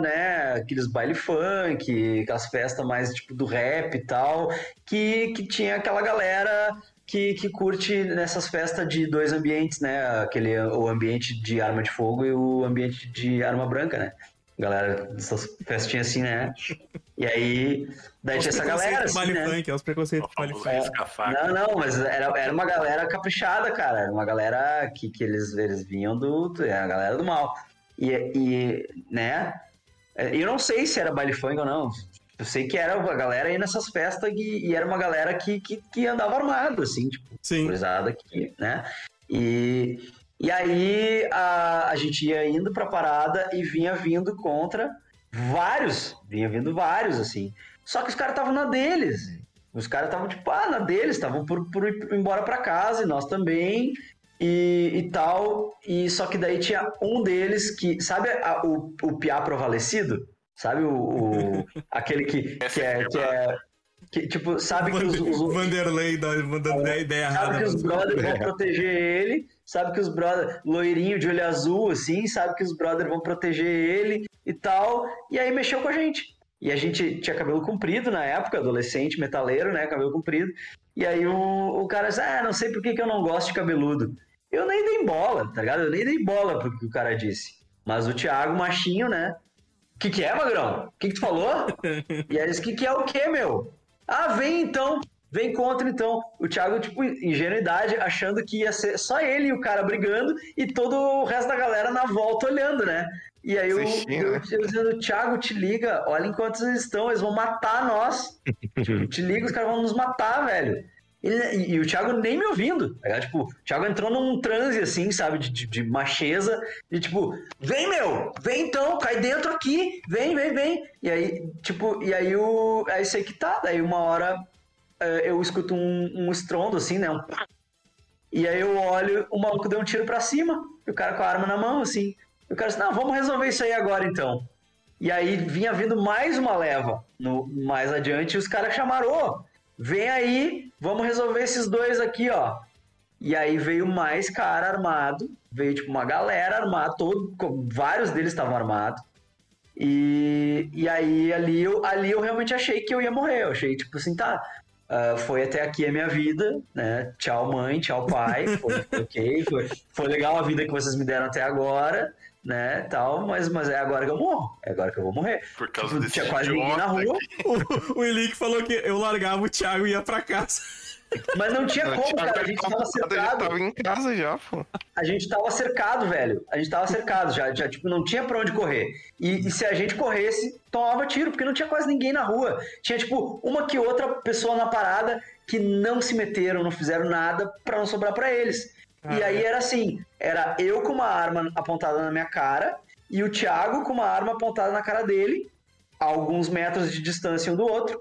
né? Aqueles baile funk, aquelas festas mais tipo do rap e tal, que, que tinha aquela galera que, que curte nessas festas de dois ambientes, né? Aquele, o ambiente de arma de fogo e o ambiente de arma branca, né? Galera, dessas festinhas assim, né? E aí, daí tinha essa galera, assim, né? funk, é os preconceitos O do baile famoso funk. risca-faca. Não, não, mas era, era uma galera caprichada, cara. Era uma galera que, que eles, eles vinham do. Era a galera do mal. E, e, né? Eu não sei se era baile funk ou não. Eu sei que era a galera aí nessas festas e, e era uma galera que, que, que andava armado, assim, tipo, Sim. aqui, né? E, e aí a, a gente ia indo pra parada e vinha vindo contra vários, vinha vindo vários, assim. Só que os caras estavam na deles. Os caras estavam, tipo, ah, na deles, estavam por, por ir embora pra casa, e nós também, e, e tal. E só que daí tinha um deles que, sabe a- o, o piá provalecido? Sabe o, o- aquele que, que é, que é que, tipo, sabe que os, os, Vanderlei dando a ideia errada. Sabe que os brothers vão proteger ele, sabe que os brothers, loirinho de olho azul, assim, sabe que os brothers vão proteger ele e tal. E aí mexeu com a gente. E a gente tinha cabelo comprido na época, adolescente, metaleiro, né? Cabelo comprido. E aí o, o cara disse, ah, não sei por que, que eu não gosto de cabeludo. Eu nem dei bola, tá ligado? Eu nem dei bola pro que o cara disse. Mas o Thiago, machinho, né? O que, que é, Magrão? O que, que tu falou? e aí ele disse, o que, que é o quê, meu? Ah, vem então. Vem contra, então. O Thiago, tipo, ingenuidade, achando que ia ser só ele e o cara brigando e todo o resto da galera na volta olhando, né? E aí eu, Assistindo, eu, né? eu dizendo, Thiago, te liga, olha enquanto eles estão, eles vão matar nós. Tipo, te liga, os caras vão nos matar, velho. E, e o Thiago nem me ouvindo. tá? Tipo, o Thiago entrou num transe, assim, sabe, de, de, de macheza, e tipo, vem, meu, vem então, cai dentro aqui, vem, vem, vem. E aí, tipo, e aí o. Aí sei que tá, daí uma hora eu escuto um, um estrondo, assim, né? Um. E aí eu olho, o maluco deu um tiro pra cima, e o cara com a arma na mão, assim. O cara disse, não, vamos resolver isso aí agora então. E aí vinha vindo mais uma leva no, mais adiante, e os caras chamaram, ô, vem aí, vamos resolver esses dois aqui, ó. E aí veio mais cara armado, veio tipo uma galera armada, todo, vários deles estavam armados. E, e aí ali eu, ali eu realmente achei que eu ia morrer. Eu achei, tipo assim, tá, ah, foi até aqui a minha vida, né? Tchau, mãe, tchau, pai. Foi, foi ok, foi, foi legal a vida que vocês me deram até agora. né, tal, mas, mas é agora que eu morro, é agora que eu vou morrer. Por causa Tipo, desse tinha quase ninguém na rua, O, o Elick falou que eu largava o Thiago e ia pra casa. Mas não tinha O como, Thiago cara, a gente tava cercado. tava em casa já, pô. a gente tava cercado, velho. A gente tava cercado, já, já tipo, não tinha pra onde correr. E, e se a gente corresse, tomava tiro, porque não tinha quase ninguém na rua. Tinha, tipo, uma que outra pessoa na parada que não se meteram, não fizeram nada pra não sobrar pra eles. E Ah, aí é. era assim, era eu com uma arma apontada na minha cara e o Thiago com uma arma apontada na cara dele, a alguns metros de distância um do outro.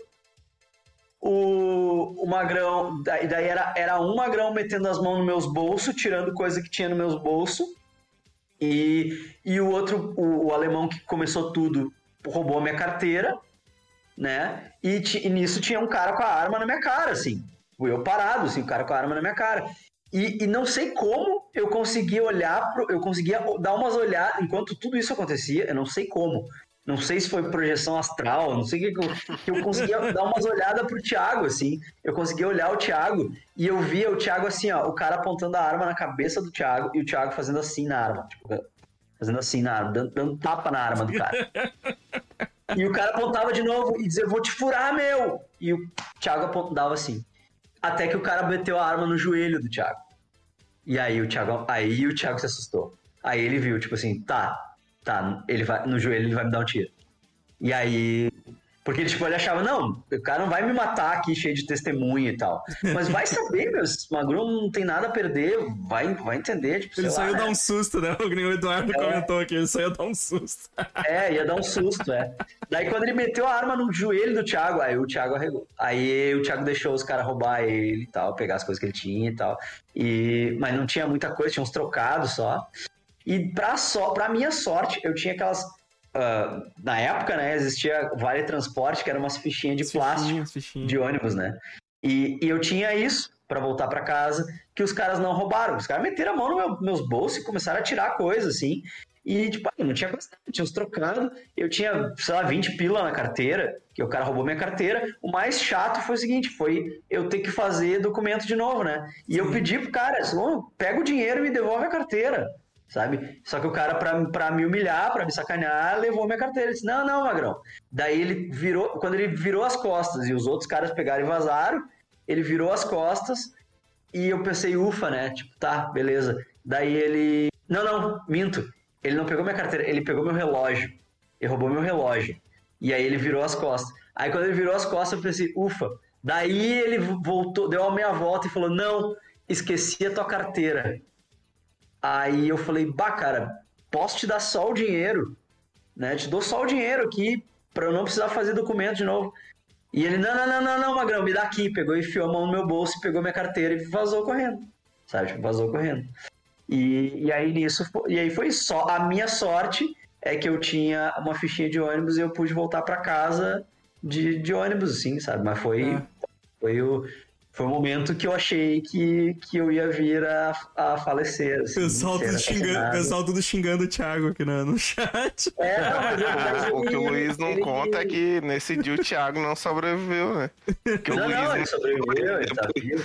O, o magrão, daí, daí era, era um magrão metendo as mãos nos meus bolsos, tirando coisa que tinha nos meus bolsos. E, e o outro, o, o alemão que começou tudo, roubou a minha carteira, né? E, e nisso tinha um cara com a arma na minha cara, assim. Eu parado, assim, o cara com a arma na minha cara. E, e não sei como eu conseguia olhar, pro, eu conseguia dar umas olhadas, enquanto tudo isso acontecia, eu não sei como. Não sei se foi projeção astral, não sei o que, que eu, que eu conseguia dar umas olhadas pro Thiago, assim. Eu conseguia olhar o Thiago e eu via o Thiago assim, ó, o cara apontando a arma na cabeça do Thiago e o Thiago fazendo assim na arma, tipo, fazendo assim na arma, dando, dando tapa na arma do cara. E o cara apontava de novo e dizia, vou te furar, meu! E o Thiago apontava assim. Até que o cara meteu a arma no joelho do Thiago. E aí o Thiago, aí o Thiago se assustou. Aí ele viu, tipo assim, tá, tá, ele vai, no joelho ele vai me dar um tiro. E aí. Porque ele, tipo, ele achava, não, o cara não vai me matar aqui cheio de testemunha e tal. Mas vai saber, meu, esse Magro não tem nada a perder, vai, vai entender, tipo, Ele só lá, ia né? dar um susto, né? O Eduardo É. comentou aqui, ele só ia dar um susto. É, ia dar um susto, é. Daí quando ele meteu a arma no joelho do Thiago, aí o Thiago arregou. Aí o Thiago deixou os caras roubar ele e tal, pegar as coisas que ele tinha e tal. E... Mas não tinha muita coisa, tinha uns trocados só. E pra, só, pra minha sorte, eu tinha aquelas. ah, na época, né, existia Vale Transporte, que era umas fichinhas de plástico Fichinhas, de ônibus, né? E, e eu tinha isso pra voltar pra casa, que os caras não roubaram. Os caras meteram a mão nos meu, meus bolsos e começaram a tirar coisa, assim. E, tipo, eu não tinha nada, tinha uns trocados. Eu tinha, sei lá, 20 pila na carteira, que o cara roubou minha carteira. O mais chato foi o seguinte, foi eu ter que fazer documento de novo, né? E eu pedi pro cara, assim, "Ô, pega o dinheiro e me devolve a carteira. Sabe? Só que o cara, pra, pra me humilhar, pra me sacanear, levou minha carteira. Ele disse: Não, não, Magrão. Daí ele virou, quando ele virou as costas e os outros caras pegaram e vazaram, ele virou as costas e eu pensei, ufa, né? Tipo, tá, beleza. Daí ele. Não, não, minto. Ele não pegou minha carteira, ele pegou meu relógio. Ele roubou meu relógio. E aí ele virou as costas. Aí quando ele virou as costas, eu pensei, ufa. Daí ele voltou, deu a meia volta e falou: Não, esqueci a tua carteira. Aí eu falei, bah, cara, posso te dar só o dinheiro, né? Te dou só o dinheiro aqui pra eu não precisar fazer documento de novo. E ele, não, não, não, não, não, Magrão, me dá aqui. Pegou e enfiou a mão no meu bolso, pegou minha carteira e vazou correndo. Sabe? Tipo, vazou correndo. E, e aí nisso, e aí foi só. A minha sorte é que eu tinha uma fichinha de ônibus e eu pude voltar pra casa de, de ônibus, assim, sabe? Mas foi, É. foi o. Foi o momento que eu achei que, que eu ia vir a, a falecer. O Assim, pessoal, tudo xingando, pessoal tudo xingando o Thiago aqui no, no chat. É, não, mas mas O que o Luiz não ele- conta é que nesse dia o Thiago não sobreviveu, né? Que o Não, Luiz não, ele sobreviveu, ele tá vivo.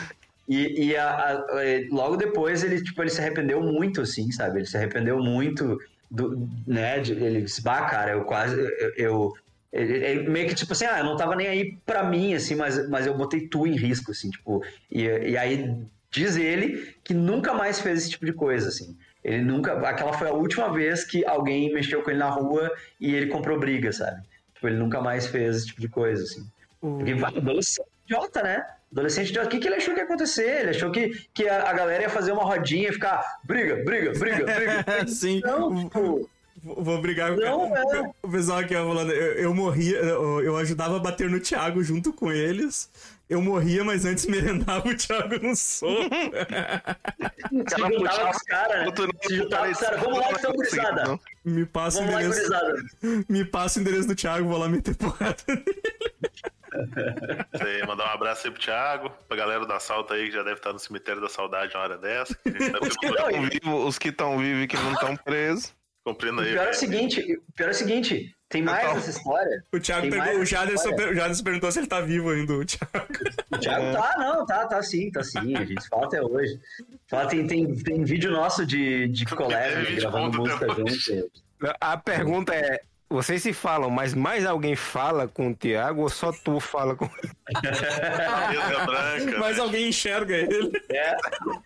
E, e a- a- logo depois ele, tipo, ele se arrependeu muito, assim, sabe? Ele se arrependeu muito do, né? de- ele disse, bah, cara, eu quase. Eu, eu- ele- ele meio que tipo assim, ah, eu não tava nem aí pra mim, assim, mas, mas eu botei tu em risco, assim, tipo. E, e aí diz ele que nunca mais fez esse tipo de coisa, assim. Ele nunca. Aquela foi a última vez que alguém mexeu com ele na rua e ele comprou briga, sabe? Tipo, ele nunca mais fez esse tipo de coisa, assim. O- Porque vai, adolescente idiota, né? Adolescente idiota. O que, que ele achou que ia acontecer? Ele achou que, que a, a galera ia fazer uma rodinha e ficar briga, briga, briga, briga. Sim, Não, o- tipo, vou brigar com Não, é. o pessoal aqui ó, falando. Eu, eu morria, eu, eu ajudava a bater no Thiago junto com eles. Eu morria, mas antes merendava o Thiago no soco. se juntava com os caras, né? Se juntava com os caras. Vamos lá, então, gurizada. Me passa o Vamos lá, endereço. gurizada. Me passa o endereço do Thiago, vou lá meter porrada. Você mandar um abraço aí pro Thiago, pra galera do assalto aí que já deve estar no cemitério da saudade uma hora dessa. que a gente tá que perguntando- não, Tão vivo- os que estão vivos e que não estão presos. Cumprindo O aí. pior é o seguinte, o pior é o seguinte, Tem mais tava- essa história? O Thiago Tem pegou, o Jaderson, o Jaderson perguntou se ele tá vivo ainda, o Thiago. O Thiago tá, não, tá, tá sim, tá sim. A gente fala até hoje. Fala, tem, tem, tem vídeo nosso de, de colégio, vídeo gravando música junto. A pergunta é: vocês se falam, mas mais alguém fala com o Thiago ou só tu fala com. Mas né? alguém enxerga ele. É,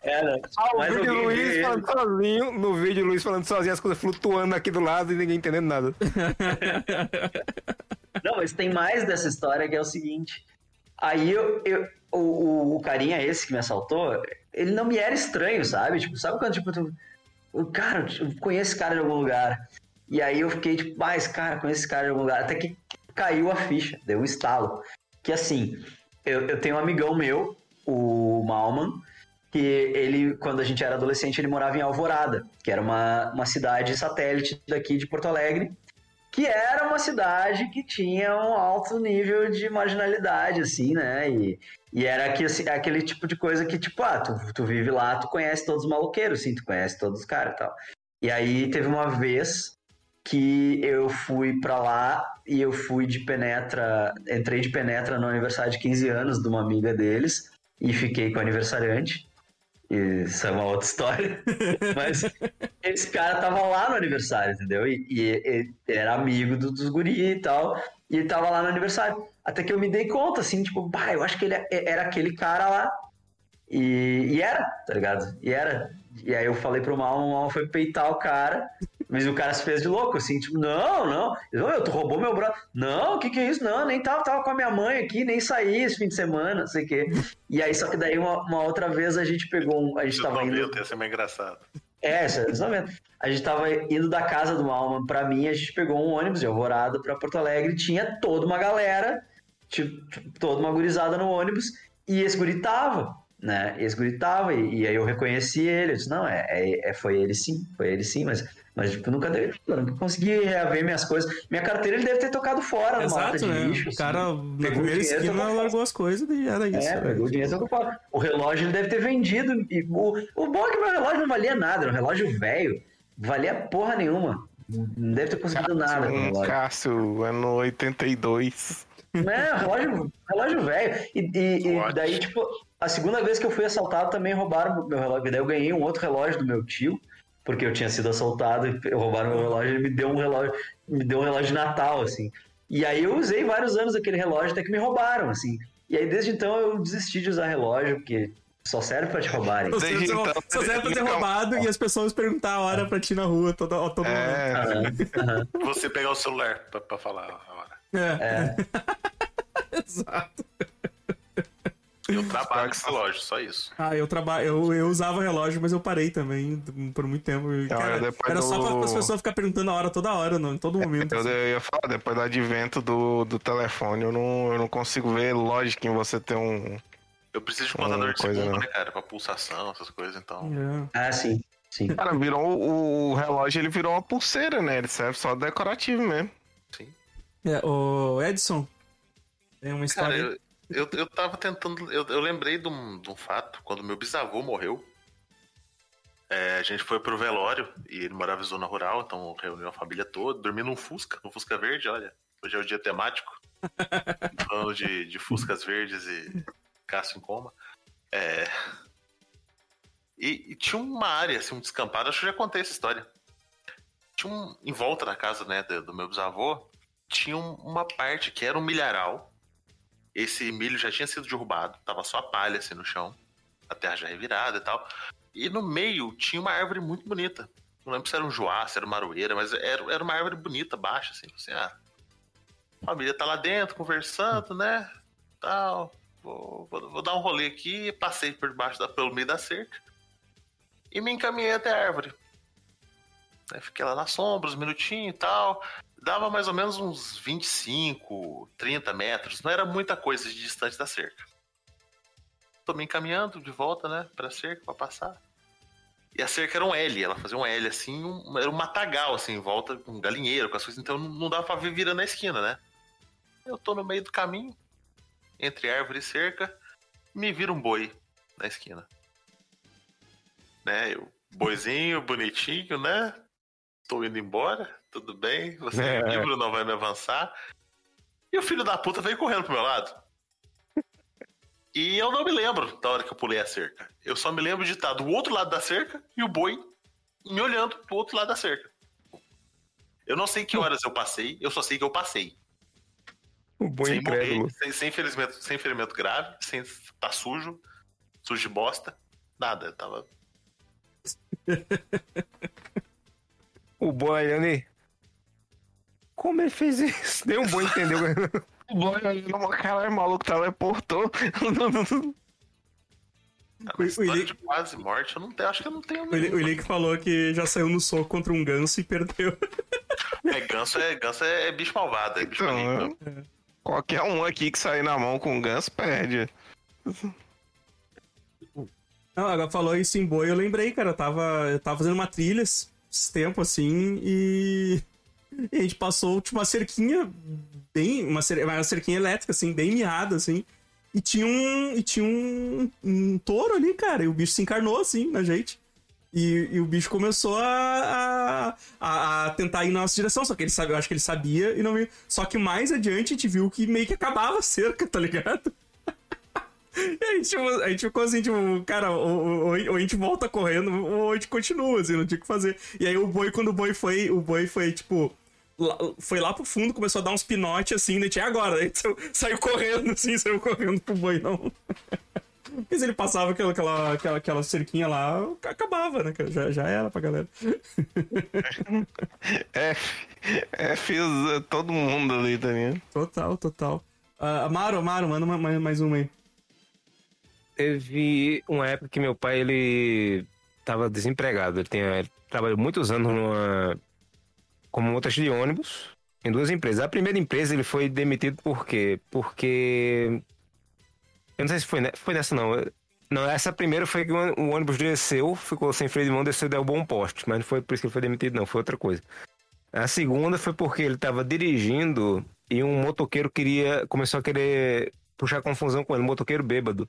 era. Ah, o vídeo alguém Luiz vê ele. falando sozinho, no vídeo Luiz falando sozinho, as coisas flutuando aqui do lado e ninguém entendendo nada. Não, mas tem mais dessa história que é o seguinte. Aí eu, eu- o, o, o carinha esse que me assaltou, ele não me era estranho, sabe? Tipo, sabe quando, tipo, tu, o cara, eu conheço esse cara de algum lugar. E aí eu fiquei, tipo, ah, esse cara, conheço esse cara de algum lugar. Até que caiu a ficha, deu um estalo. Que assim, eu, eu tenho um amigão meu, o Malman, que ele, quando a gente era adolescente, ele morava em Alvorada, que era uma, uma cidade satélite daqui de Porto Alegre que era uma cidade que tinha um alto nível de marginalidade, assim, né? E, e era aqui, assim, aquele tipo de coisa que, tipo, ah, tu, tu vive lá, tu conhece todos os maloqueiros, assim, tu conhece todos os caras e tal. E aí teve uma vez que eu fui pra lá e eu fui de penetra, entrei de penetra no aniversário de 15 anos de uma amiga deles e fiquei com o aniversariante. Isso é uma outra história. Mas esse cara tava lá no aniversário, entendeu? E, e- e era amigo do- dos guri e tal. E ele tava lá no aniversário. Até que eu me dei conta, assim, tipo, bah, eu acho que ele é- era aquele cara lá. E, e era, tá ligado? E era. E aí eu falei pro Mal, o Mal foi peitar o cara. Mas o cara se fez de louco, assim, tipo, não, não, eu, tu roubou meu braço. Não, o que que é isso? Não, nem tava, tava com a minha mãe aqui, nem saí esse fim de semana, não sei o quê. E aí, só que daí uma, uma outra vez a gente pegou um, a gente Eu tava indo... vendo, ia ser mais engraçado. É, isso é exatamente. A gente tava indo da casa do Malman pra mim, a gente pegou um ônibus de Alvorada pra Porto Alegre, tinha toda uma galera, tipo, toda uma gurizada no ônibus, e esse guri tava, né? Esse guri tava, e, e aí eu reconheci ele, eu disse, não, é, é, é- foi ele sim, foi ele sim, mas, mas tipo, nunca deu, eu nunca consegui reaver minhas coisas. Minha carteira ele deve ter tocado fora numa lata Exato, de né? lixo. o assim. cara, na primeira dinheiro, esquina, tocou largou as coisas e era isso. É, pegou o dinheiro tocou fora. O relógio ele deve ter vendido. E o, o bom é que meu relógio não valia nada, era um relógio velho. Valia porra nenhuma. Não deve ter conseguido nada com o Um relógio. Cássio, ano 82. É, relógio, relógio velho. E, e- e daí, tipo, a segunda vez que eu fui assaltado também roubaram meu relógio. Daí eu ganhei um outro relógio do meu tio, porque eu tinha sido assaltado e roubaram meu relógio. Ele me deu um relógio, me deu um relógio de Natal, assim. E aí eu usei vários anos aquele relógio até que me roubaram, assim. E aí desde então eu desisti de usar relógio, porque só serve pra te roubarem. Só Desde serve então, só serve pra ter então- roubado e as pessoas perguntar a hora pra ti na rua todo, todo momento. É, Aham, aham. Você pegar o celular pra, pra falar a hora. É. É. Exato. Eu trabalho nesse relógio, só isso. Ah, eu trabalho, eu, eu usava relógio, mas eu parei também por muito tempo. E, Não, cara, era só do- pra as pessoas ficarem perguntando a hora toda hora, não, em todo momento. eu, assim. eu ia falar, depois do advento do, do telefone, eu não, eu não consigo ver lógica em você ter um. Eu preciso de Hum, contador de coisa, segundo, né? né, cara? Pra pulsação, essas coisas, então. É. Ah, sim, sim. Cara, virou o, o relógio, ele virou uma pulseira, né? Ele serve só decorativo mesmo. Sim. É, o Edson, tem uma Cara, história. eu, eu, eu tava tentando. Eu, eu lembrei de um, de um fato, quando meu bisavô morreu. é, a gente foi pro velório e ele morava em zona rural, então reuniu a família toda, dormi num Fusca, num Fusca verde, olha. Hoje é o dia temático. Falando de, de Fuscas verdes e Cássio em coma. É, E, e tinha uma área, assim, um descampado, acho que eu já contei essa história. Tinha um. Em volta da casa, né, do, do meu bisavô, tinha um- uma parte que era um milharal. Esse milho já tinha sido derrubado, tava só a palha assim no chão, a terra já revirada e tal. E no meio tinha uma árvore muito bonita. Não lembro se era um joá, se era uma aroeira, mas era, era uma árvore bonita, baixa, assim. assim ah, a família tá lá dentro conversando, né? Tal. Vou, vou, vou dar um rolê aqui, passei por debaixo da, pelo meio da cerca e me encaminhei até a árvore. Aí fiquei lá na sombra, uns minutinhos e tal. Dava mais ou menos uns 25, 30 metros. Não era muita coisa de distante da cerca. Tô me encaminhando de volta, né? Pra cerca, pra passar. E a cerca era um L, ela fazia um L assim, um- era um matagal assim, em volta, um galinheiro, com as coisas. Então não, dava pra virando na esquina, né? Eu tô no meio do caminho, entre árvore e cerca, me vira um boi na esquina. Né? Eu, boizinho, bonitinho, né? Estou indo embora, tudo bem, você é, É. livre, não vai me avançar. E o filho da puta veio correndo pro meu lado. E eu não me lembro da hora que eu pulei a cerca. Eu só me lembro de estar do outro lado da cerca e o boi me olhando pro outro lado da cerca. Eu não sei que horas eu passei, eu só sei que eu passei. O boi sem incrédulo. morrer, sem, sem, ferimento, sem ferimento grave, sem estar tá sujo, sujo de bosta, nada. Eu tava. O boi olhando e... Como ele fez isso? Nem um boi entendeu. O boi olhando, caralho, o maluco teleportou. Ah, O- de quase morte, eu não tenho, acho que eu não tenho Ili- o. Ilick falou que já saiu no soco contra um ganso e perdeu. É, ganso é, ganso é bicho malvado, é bicho. Então, qualquer um aqui que sair na mão com ganso perde. Não, agora falou isso em boi, eu lembrei, cara. Eu tava, eu tava fazendo uma trilha esse esse tempo assim e. E a gente passou, tipo, uma cerquinha bem. Uma, cer... uma cerquinha elétrica, assim, bem miada, assim. E tinha um. E tinha um, um touro ali, cara. E o bicho se encarnou, assim, na gente. E, e o bicho começou a, a, a tentar ir na nossa direção. Só que ele sabia, eu acho que ele sabia e não viu. Só que mais adiante a gente viu que meio que acabava a cerca, tá ligado? E aí, tipo, a gente ficou assim, tipo, cara, ou, ou- ou a gente volta correndo, ou a gente continua, assim, não tinha o que fazer. E aí o boi, quando o boi foi, o boi foi, tipo, lá- foi lá pro fundo, começou a dar uns pinotes assim, né? Tinha agora, aí saiu, saiu correndo, assim, saiu correndo pro boi, não. Porque se ele passava aquela, aquela, aquela, aquela cerquinha lá, acabava, né, cara? Já, já era pra galera. É, é, fiz é, todo mundo ali também. Total, total. Ah, Amaro, Amaro, manda mais uma aí. Teve uma época que meu pai, ele tava desempregado. Ele, tinha, ele trabalhou muitos anos numa, como motorista de ônibus em duas empresas. A primeira empresa ele foi demitido por quê? Porque... Eu não sei se foi, foi nessa não. Não, essa primeira foi que o ônibus- o ônibus desceu, ficou sem freio de mão, desceu e derrubou um poste. Mas não foi por isso que ele foi demitido, não. Foi outra coisa. A segunda foi porque ele estava dirigindo e um motoqueiro queria começou a querer puxar confusão com ele, um motoqueiro bêbado.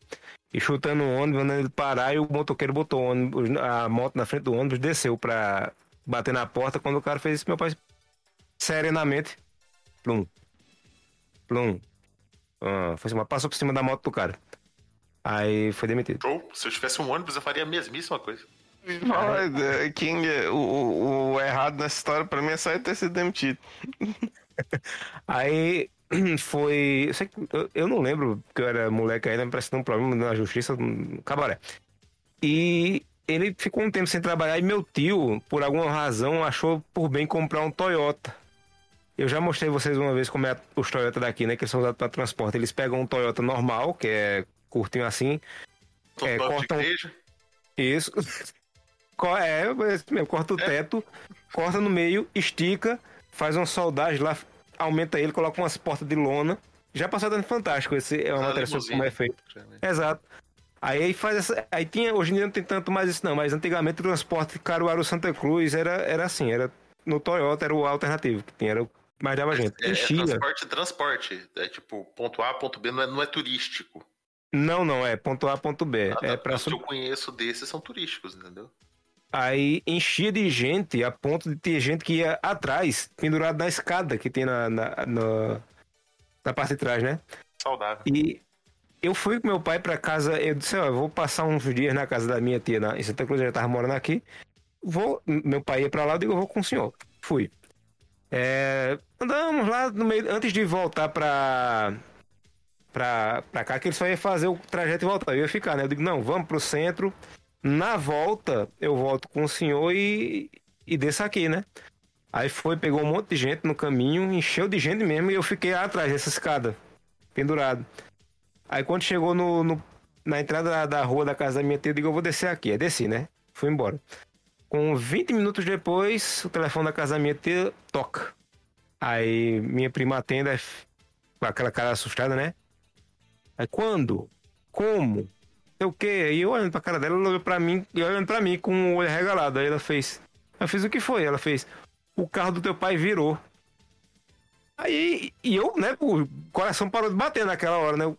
E chutando o ônibus, mandando ele parar, e o motoqueiro botou o ônibus, a moto na frente do ônibus, desceu pra bater na porta. Quando o cara fez isso, meu pai, serenamente, plum, plum, ah, foi assim, mas passou por cima da moto do cara. Aí foi demitido. Show. Se eu tivesse um ônibus, eu faria a mesmíssima coisa. É, quem é- o, o- o errado nessa história pra mim é só ele ter sido demitido. Aí foi. Eu, sei que- eu- eu não lembro, porque eu era moleque ainda, me parecendo um problema na justiça, um cabaré. E ele ficou um tempo sem trabalhar e meu tio, por alguma razão, achou por bem comprar um Toyota. Eu já mostrei vocês uma vez como é os Toyota daqui, né? Que eles são usados para transporte. Eles pegam um Toyota normal, que é curtinho assim. Tô É, no cortam-. Isso. É, esse mesmo, corta o teto, corta no meio, estica, faz uma soldagem lá, aumenta ele, coloca umas portas de lona. Já passou dando fantástico, esse é uma Uma matéria sobre como é feito. Exato. Aí aí faz essa. Aí tinha. Hoje em dia não tem tanto mais isso, não, mas antigamente o transporte Caruaru Santa Cruz era, era assim, era. No Toyota era o alternativo que tinha, era o mais dava gente. É, é transporte, transporte. É tipo, ponto A, ponto B, não é, não é turístico. Não, não, é ponto A, ponto B. Ah, É tá, pra Os que eu conheço desses são turísticos, entendeu? Aí enchia de gente a ponto de ter gente que ia atrás, pendurado na escada que tem na, na, na, na parte de trás, né? Saudável. E eu fui com meu pai pra casa, eu disse, ó, eu vou passar uns dias na casa da minha tia na, em Santa Cruz, eu já tava morando aqui. Vou, meu pai ia pra lá, eu digo, eu vou com o senhor. Fui. É, andamos lá no meio, antes de voltar pra, pra, pra cá, que ele só ia fazer o trajeto e voltar. Eu ia ficar, né? Eu digo, não, vamos pro centro. Na volta, eu volto com o senhor e, e desço aqui, né? Aí foi, pegou um monte de gente no caminho, encheu de gente mesmo e eu fiquei atrás dessa escada, pendurado. Aí quando chegou no, no- na entrada da, da rua da casa da minha tia, eu digo, eu vou descer aqui. Aí desci, né? Fui embora. Com 20 minutos depois, o telefone da casa da minha tia toca. Aí minha prima atende, com aquela cara assustada, né? Aí quando? Como? Sei o quê? Aí eu olhando pra cara dela, ela olhou pra mim e olhando pra mim com o olho regalado. Aí ela fez. Eu fiz o que foi? Ela fez. O carro do teu pai virou. Aí, e eu, né, o coração parou de bater naquela hora, né?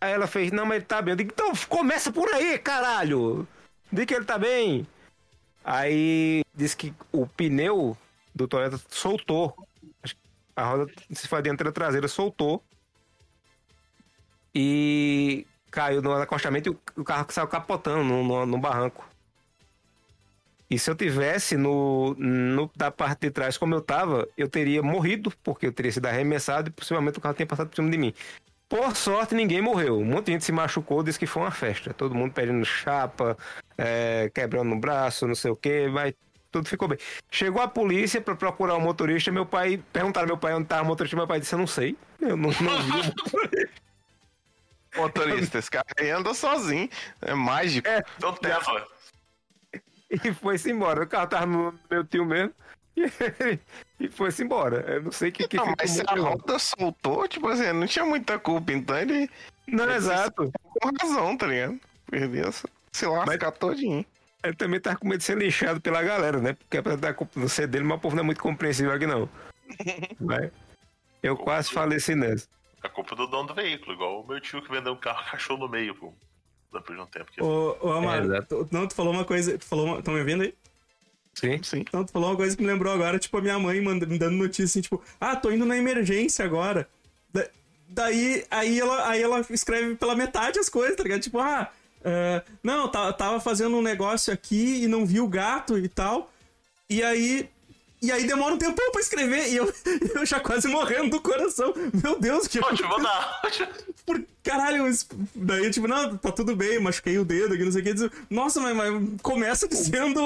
Aí ela fez, não, mas ele tá bem. Eu digo, então começa por aí, caralho! Diz que ele tá bem. Aí disse que o pneu do Toyota soltou. A roda, se foi a dianteira traseira, soltou. E caiu no acostamento e o carro saiu capotando no, no, no barranco. E se eu tivesse no, no, da parte de trás como eu tava, eu teria morrido, porque eu teria sido arremessado e possivelmente o carro tinha passado por cima de mim. Por sorte, ninguém morreu. Um monte de gente se machucou, disse que foi uma festa. Todo mundo pedindo chapa, é, quebrando o braço, não sei o que, mas tudo ficou bem. Chegou a polícia para procurar o motorista. Meu pai, perguntaram meu pai onde estava o motorista. Meu pai disse: Eu não sei. Eu não, não vi motorista. Esse cara aí anda sozinho. É mágico. É, Então Tesla. e foi-se embora. O carro tava no meu tio mesmo. E, e foi-se embora. Eu não sei o que, que Não, mas se a roda soltou, tipo assim, não tinha muita culpa, então ele Não, ele exato. com razão, tá ligado? Perdeu, se lascar todinho. Ele também tava com medo de ser lixado pela galera, né? Porque apesar da culpa não ser dele, mas o povo não é muito compreensível aqui, não. Mas eu quase faleci nessa. A culpa é do dono do veículo, igual o meu tio que vendeu um carro cachorro no meio, pô. Depois de um tempo. Que... Ô, ô Amaro, É, tu- não, tu falou uma coisa. Tu falou uma. Estão me ouvindo aí? Sim. Sim. Então, tu falou uma coisa que me lembrou agora, tipo, a minha mãe manda, me dando notícia assim, tipo, ah, tô indo na emergência agora. Da- daí, aí ela, aí ela escreve pela metade as coisas, tá ligado? Tipo, ah, é, não, tava fazendo um negócio aqui e não vi o gato e tal. E aí. E aí demora um tempão pra escrever e eu, eu já quase morrendo do coração. Meu Deus, que Pô, te vou dar. por caralho, isso- daí tipo, não, tá tudo bem, machuquei o dedo aqui, não sei o que. Diz, Nossa, mas, mas começa dizendo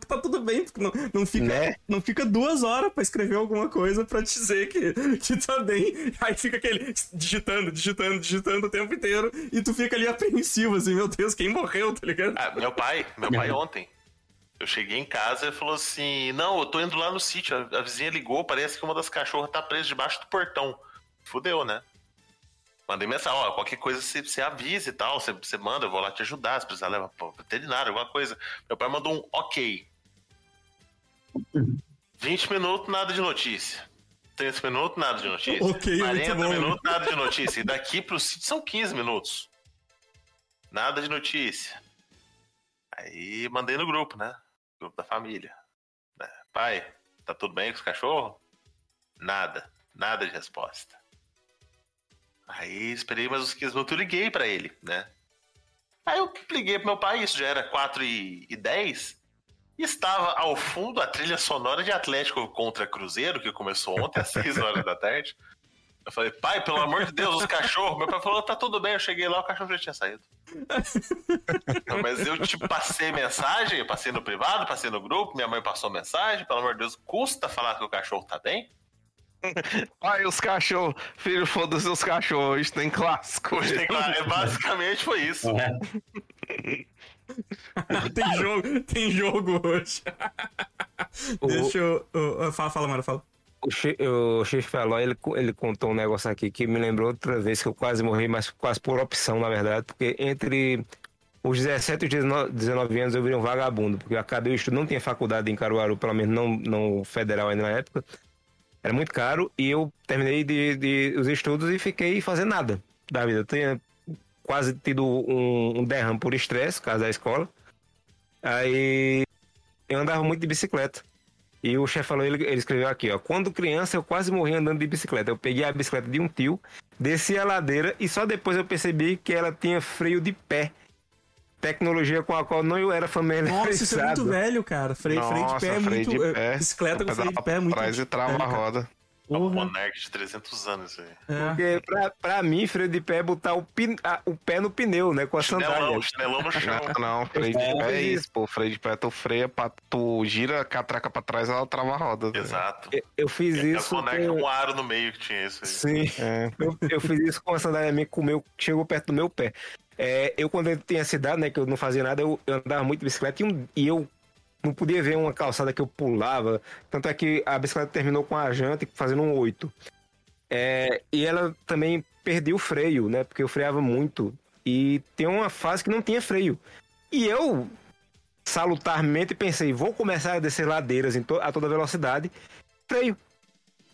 que tá tudo bem, porque não, não, fica, Né? não fica duas horas pra escrever alguma coisa pra dizer que, que tá bem. Aí fica aquele digitando, digitando, digitando o tempo inteiro e tu fica ali apreensivo, assim, meu Deus, quem morreu, tá ligado? Ah, meu pai, meu pai ontem. Eu cheguei em casa e falou assim: Não, eu tô indo lá no sítio. A, a vizinha ligou, parece que uma das cachorras tá presa debaixo do portão. Fudeu, né? Mandei mensagem, ó, qualquer coisa você, você avisa e tal, você, você manda, eu vou lá te ajudar, se precisar levar pro veterinário, alguma coisa. Meu pai mandou um ok. 20 minutos, nada de notícia. 30 minutos, nada de notícia. Ok, muito 40 bom. minutos, nada de notícia. E daqui pro sítio são 15 minutos. Nada de notícia. Aí mandei no grupo, né? Grupo da família. Né? Pai, tá tudo bem com os cachorros? Nada. Nada de resposta. Aí esperei mais uns 15 minutos e liguei pra ele, né? Aí eu liguei pro meu pai, isso já era 4 e, e 10. E estava ao fundo a trilha sonora de Atlético contra Cruzeiro, que começou ontem às 6 horas da tarde. Eu falei, pai, pelo amor de Deus, os cachorros. Meu pai falou, tá tudo bem. Eu cheguei lá, o cachorro já tinha saído. Não, mas eu te passei mensagem, eu passei no privado, passei no grupo, minha mãe passou mensagem, pelo amor de Deus, custa falar que o cachorro tá bem? Ai, os cachorros. Filho, foda-se os cachorros. Hoje tem clássico. Tem claro, é, basicamente foi isso. tem jogo, tem jogo hoje. Deixa eu- fala, fala, Mara, fala. O, Chief Feló, ele, ele contou um negócio aqui que me lembrou outra vez que eu quase morri, mas quase por opção, na verdade, porque entre os 17 e os 19 19 anos eu virei um vagabundo, porque eu acabei o estudo, não tinha faculdade em Caruaru, pelo menos não, não federal ainda na época, era muito caro, e eu terminei de, de- os estudos e fiquei fazendo nada da vida. Eu tinha quase tido um, um derrame por estresse, por causa da escola, aí eu andava muito de bicicleta. E o chefe falou, ele, ele escreveu aqui, ó. Quando criança, eu quase morri andando de bicicleta. Eu peguei a bicicleta de um tio, desci a ladeira e só depois eu percebi que ela tinha freio de pé. Tecnologia com a qual não eu era familiarizado. Nossa, isso é muito velho, cara. Freio, freio de Nossa, pé é muito. é, pé. Bicicleta com freio de pé é muito. pra trás e trava é, a roda. É um Porra. monarca de 300 anos aí. É. Porque pra, pra mim, freio de pé é botar o, pin- a- o pé no pneu, né? Com a sandália. Chinelão, chinelão no chão. Não, não, freio de É, pé é isso. isso, pô. Freio de pé tu freia, pra, tu gira a catraca pra trás, ela trava a roda. tá ligado? Exato. Eu- Eu fiz É isso. monarca com- um aro no meio que tinha isso aí. Sim. É. Eu, eu fiz isso com a sandália minha que o meu, chegou perto do meu pé. É, eu, quando eu tinha cidade, né, que eu não fazia nada, eu, eu andava muito de bicicleta e, um- e eu não podia ver uma calçada que eu pulava. Tanto é que a bicicleta terminou com a janta fazendo um 8. É, e ela também perdeu o freio, né? Porque eu freava muito. E tem uma fase que não tinha freio. E eu, salutarmente, pensei, vou começar a descer ladeiras to- a toda velocidade. Freio.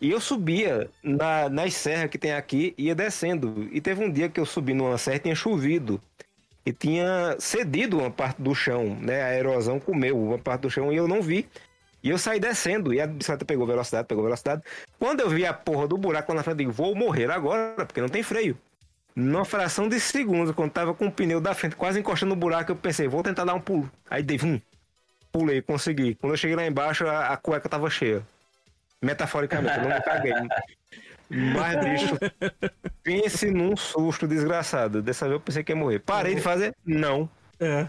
E eu subia na, nas serras que tem aqui, ia descendo. E teve um dia que eu subi numa serra e tinha chovido. E tinha cedido uma parte do chão, né? A erosão comeu uma parte do chão e eu não vi. E eu saí descendo, e a bicicleta pegou velocidade, pegou velocidade. Quando eu vi a porra do buraco na frente, eu digo, vou morrer agora, porque não tem freio. Numa fração de segundos, quando tava com o pneu da frente quase encostando no buraco, eu pensei, vou tentar dar um pulo. Aí dei, um, pulei, consegui. Quando eu cheguei lá embaixo, a, a cueca tava cheia. Metaforicamente, eu não me caguei. Mas, bicho, pense num susto desgraçado. Dessa vez eu pensei que ia morrer. Parei de fazer? Não. É.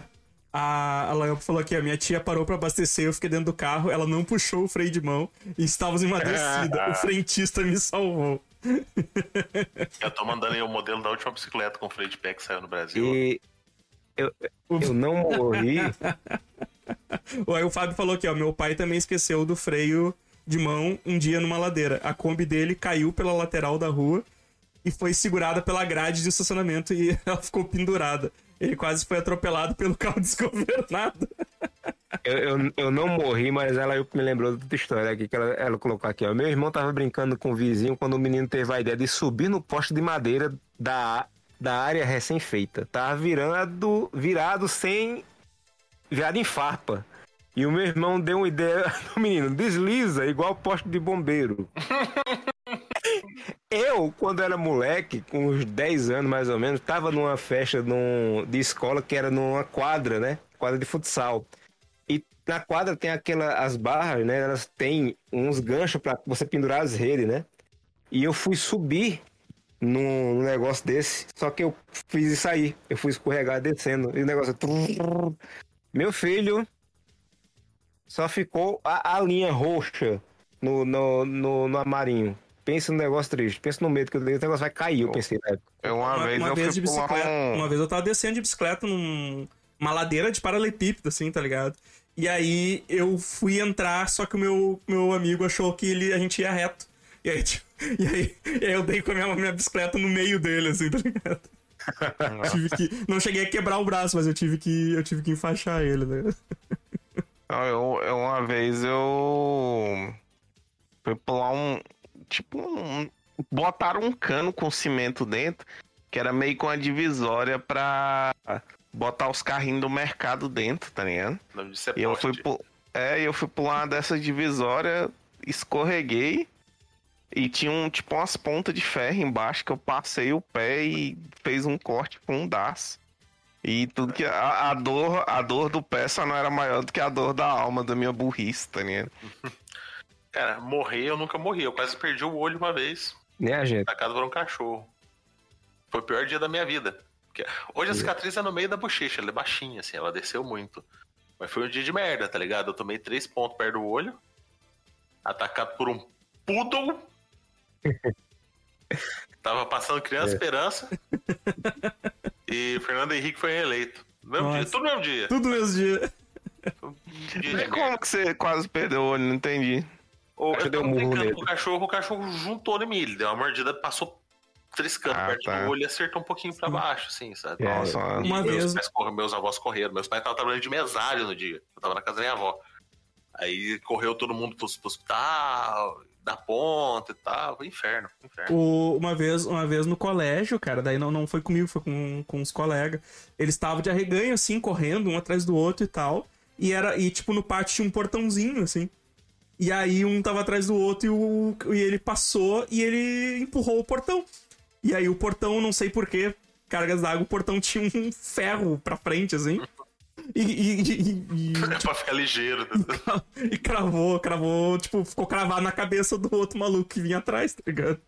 A, a falou aqui, a minha tia parou pra abastecer, eu fiquei dentro do carro, ela não puxou o freio de mão e estávamos em uma descida. o frentista me salvou. Eu tô mandando aí o modelo da última bicicleta com freio de pé que saiu no Brasil. E eu, eu não morri. Aí o Fábio falou aqui, ó, meu pai também esqueceu do freio de mão um dia numa ladeira. A Kombi dele caiu pela lateral da rua e foi segurada pela grade de estacionamento e ela ficou pendurada. Ele quase foi atropelado pelo carro desgovernado. Eu, eu, eu não morri, mas ela me lembrou outra história aqui que ela, ela colocou aqui, ó. Meu irmão tava brincando com o vizinho quando o menino teve a ideia de subir no poste de madeira da, da área recém-feita. Tava virando, virado sem. virado em farpa. E o meu irmão deu uma ideia no menino, desliza, igual poste de bombeiro. Eu, quando era moleque, com uns 10 anos mais ou menos, tava numa festa num, de escola que era numa quadra, né? Quadra de futsal. E na quadra tem aquela, as barras, né? Elas têm uns ganchos para você pendurar as redes, né? E eu fui subir num negócio desse, só que eu fiz isso aí. Eu fui escorregar descendo. E o negócio. Meu filho só ficou a, a linha roxa no, no, no, no armarinho. Pensa no negócio triste, pensa no medo que o negócio vai cair, eu pensei na época. Eu, uma, vez eu vez de bicicleta, um... uma vez eu tava descendo de bicicleta numa ladeira de paralelepípedo, assim, tá ligado? E aí eu fui entrar, só que o meu, meu amigo achou que ele, a gente ia reto. E aí, tipo, e aí, e aí eu dei com a minha, minha bicicleta no meio dele, assim, tá ligado? tive que, não cheguei a quebrar o braço, mas eu tive que, eu tive que enfaixar ele, né? Eu, eu- uma vez eu fui pular um. Tipo, um, botaram um cano com cimento dentro, que era meio com a divisória pra botar os carrinhos do mercado dentro, tá ligado? O nome disso é E eu fui, pu- é, eu fui pular uma dessa divisória, escorreguei e tinha um, tipo umas pontas de ferro embaixo que eu passei o pé e fez um corte fundaço. E tudo que a, a dor, a dor do pé só não era maior do que a dor da alma da minha burrice, tá ligado? Cara, morrer eu nunca morri. Eu quase perdi o olho uma vez, Né, a gente? atacado por um cachorro. Foi o pior dia da minha vida. Porque hoje a cicatriz é no meio da bochecha, ela é baixinha, assim, ela desceu muito. Mas foi um dia de merda, tá ligado? Eu tomei três pontos perto do olho, atacado por um poodle. Tava passando Criança É. Esperança. e Fernando Henrique foi reeleito. No mesmo Nossa. dia, tudo no mesmo dia. Tudo mesmo dia. Dia como que você quase perdeu o olho? Não entendi. Que eu deu um murro nele. com o cachorro, o cachorro juntou em mim. Ele deu uma mordida, passou triscando Ah, perto tá. do olho e acertou um pouquinho pra baixo, assim, sabe? É, Nossa, E Uma meus, vez- pais correram, meus avós correram. Meus pais estavam trabalhando de mesário no dia. Eu tava na casa da minha avó. Aí correu todo mundo pro, pro hospital, da ponta e tal. Inferno, inferno. O- uma, vez, uma vez no colégio, cara, daí não, não foi comigo, foi com, com os colegas. Eles estavam de arreganho, assim, correndo um atrás do outro e tal. E era, e tipo, no pátio tinha um portãozinho, assim. E aí um tava atrás do outro e, o, e ele passou e ele empurrou o portão. E aí o portão, não sei porquê, cargas d'água, o portão tinha um ferro pra frente, assim. E, e, e- e- É pra ficar ligeiro. né? e cravou, cravou, tipo, ficou cravado na cabeça do outro maluco que vinha atrás, tá ligado?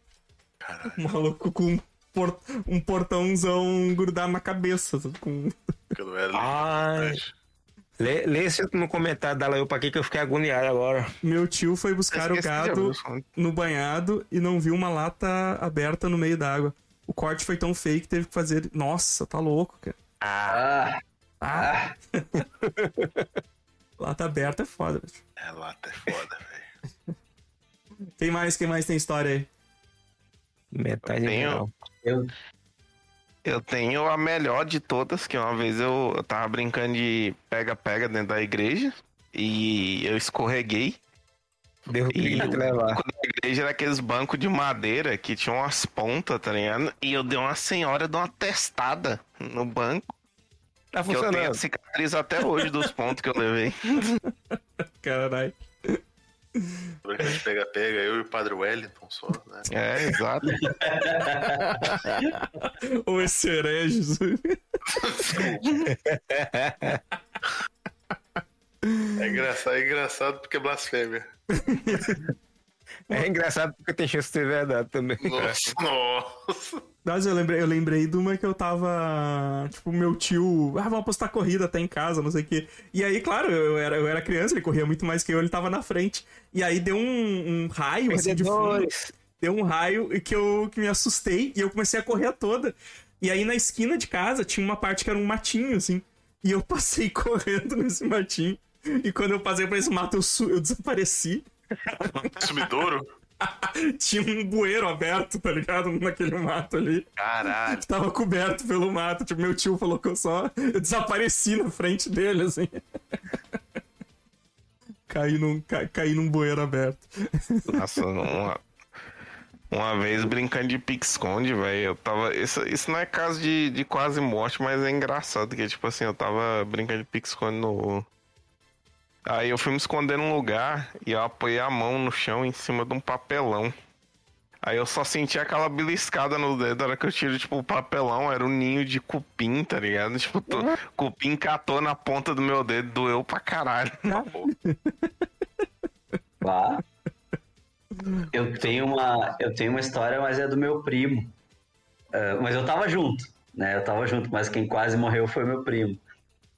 Caralho, Um maluco com um, por- um portãozão grudado na cabeça. Com... que não era Ai. Lê, lê esse no comentário da Laiopa aqui que eu fiquei agoniado agora. Meu tio foi buscar o gado no banhado e não viu uma lata aberta no meio d'água. O corte foi tão feio que teve que fazer. Nossa, tá louco, cara. Ah, Ah, lata aberta é foda, bicho. É, lata é foda, velho. Quem mais, quem mais tem história aí? Metade Tenho. geral. eu, Eu tenho a melhor de todas, que uma vez eu, eu tava brincando de pega-pega dentro da igreja e eu escorreguei. Deu E o levar. banco da igreja era aqueles bancos de madeira que tinham umas pontas, tá ligado? E eu dei uma senhora de uma testada no banco, Tá que eu tenho a funcionando. cicatriz até hoje dos pontos que eu levei. Caralho. De pega-pega, eu e o Padre Wellington só, né? É, exato. Ou esse hereges. É engraçado, é engraçado porque é blasfêmia. É engraçado porque tem chance de ser verdade também. Nossa, nossa. Mas eu lembrei, eu lembrei de uma que eu tava. Tipo, meu tio. Ah, vamos apostar corrida até em casa, não sei o quê. E aí, claro, eu era, eu era criança, ele corria muito mais que eu, ele tava na frente. E aí deu um, um raio assim de fundo. Deu um raio e que eu que me assustei e eu comecei a correr a toda. E aí na esquina de casa tinha uma parte que era um matinho, assim. E eu passei correndo nesse matinho. E quando eu passei por esse mato, eu, eu desapareci. Sumidouro? Tinha um bueiro aberto, tá ligado? Naquele mato ali. Caralho. que tava coberto pelo mato. Tipo, meu tio falou que eu só. Eu desapareci na frente dele, assim. caí, num, ca, caí num bueiro aberto. Nossa, uma, uma vez brincando de pique-esconde, velho, eu tava. Isso, isso não é caso de, de quase morte, mas é engraçado, que tipo assim, eu tava brincando de pique-esconde no. Aí eu fui me esconder num lugar e eu apoiei a mão no chão em cima de um papelão. Aí eu só senti aquela beliscada no dedo, na hora que eu tiro, tipo, o papelão, era um ninho de cupim, tá ligado? Tipo, to- cupim catou na ponta do meu dedo, doeu pra caralho. Vá. Eu tenho uma, eu tenho uma história, mas é do meu primo. Ah, mas eu tava junto, né? Eu tava junto, mas quem quase morreu foi meu primo.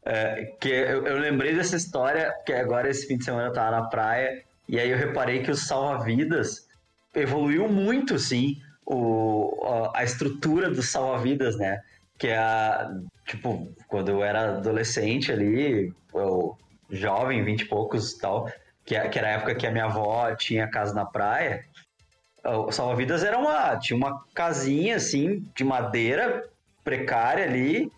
Ah, que eu, eu lembrei dessa história, porque agora esse fim de semana eu tava na praia, e aí eu reparei que o salva-vidas evoluiu muito, sim, o, a, estrutura do salva-vidas, né? Que é a, tipo, quando eu era adolescente ali, eu jovem, vinte e poucos e tal, que, é- que era a época que a minha avó tinha casa na praia, o salva-vidas era uma, tinha uma casinha, assim, de madeira, precária ali,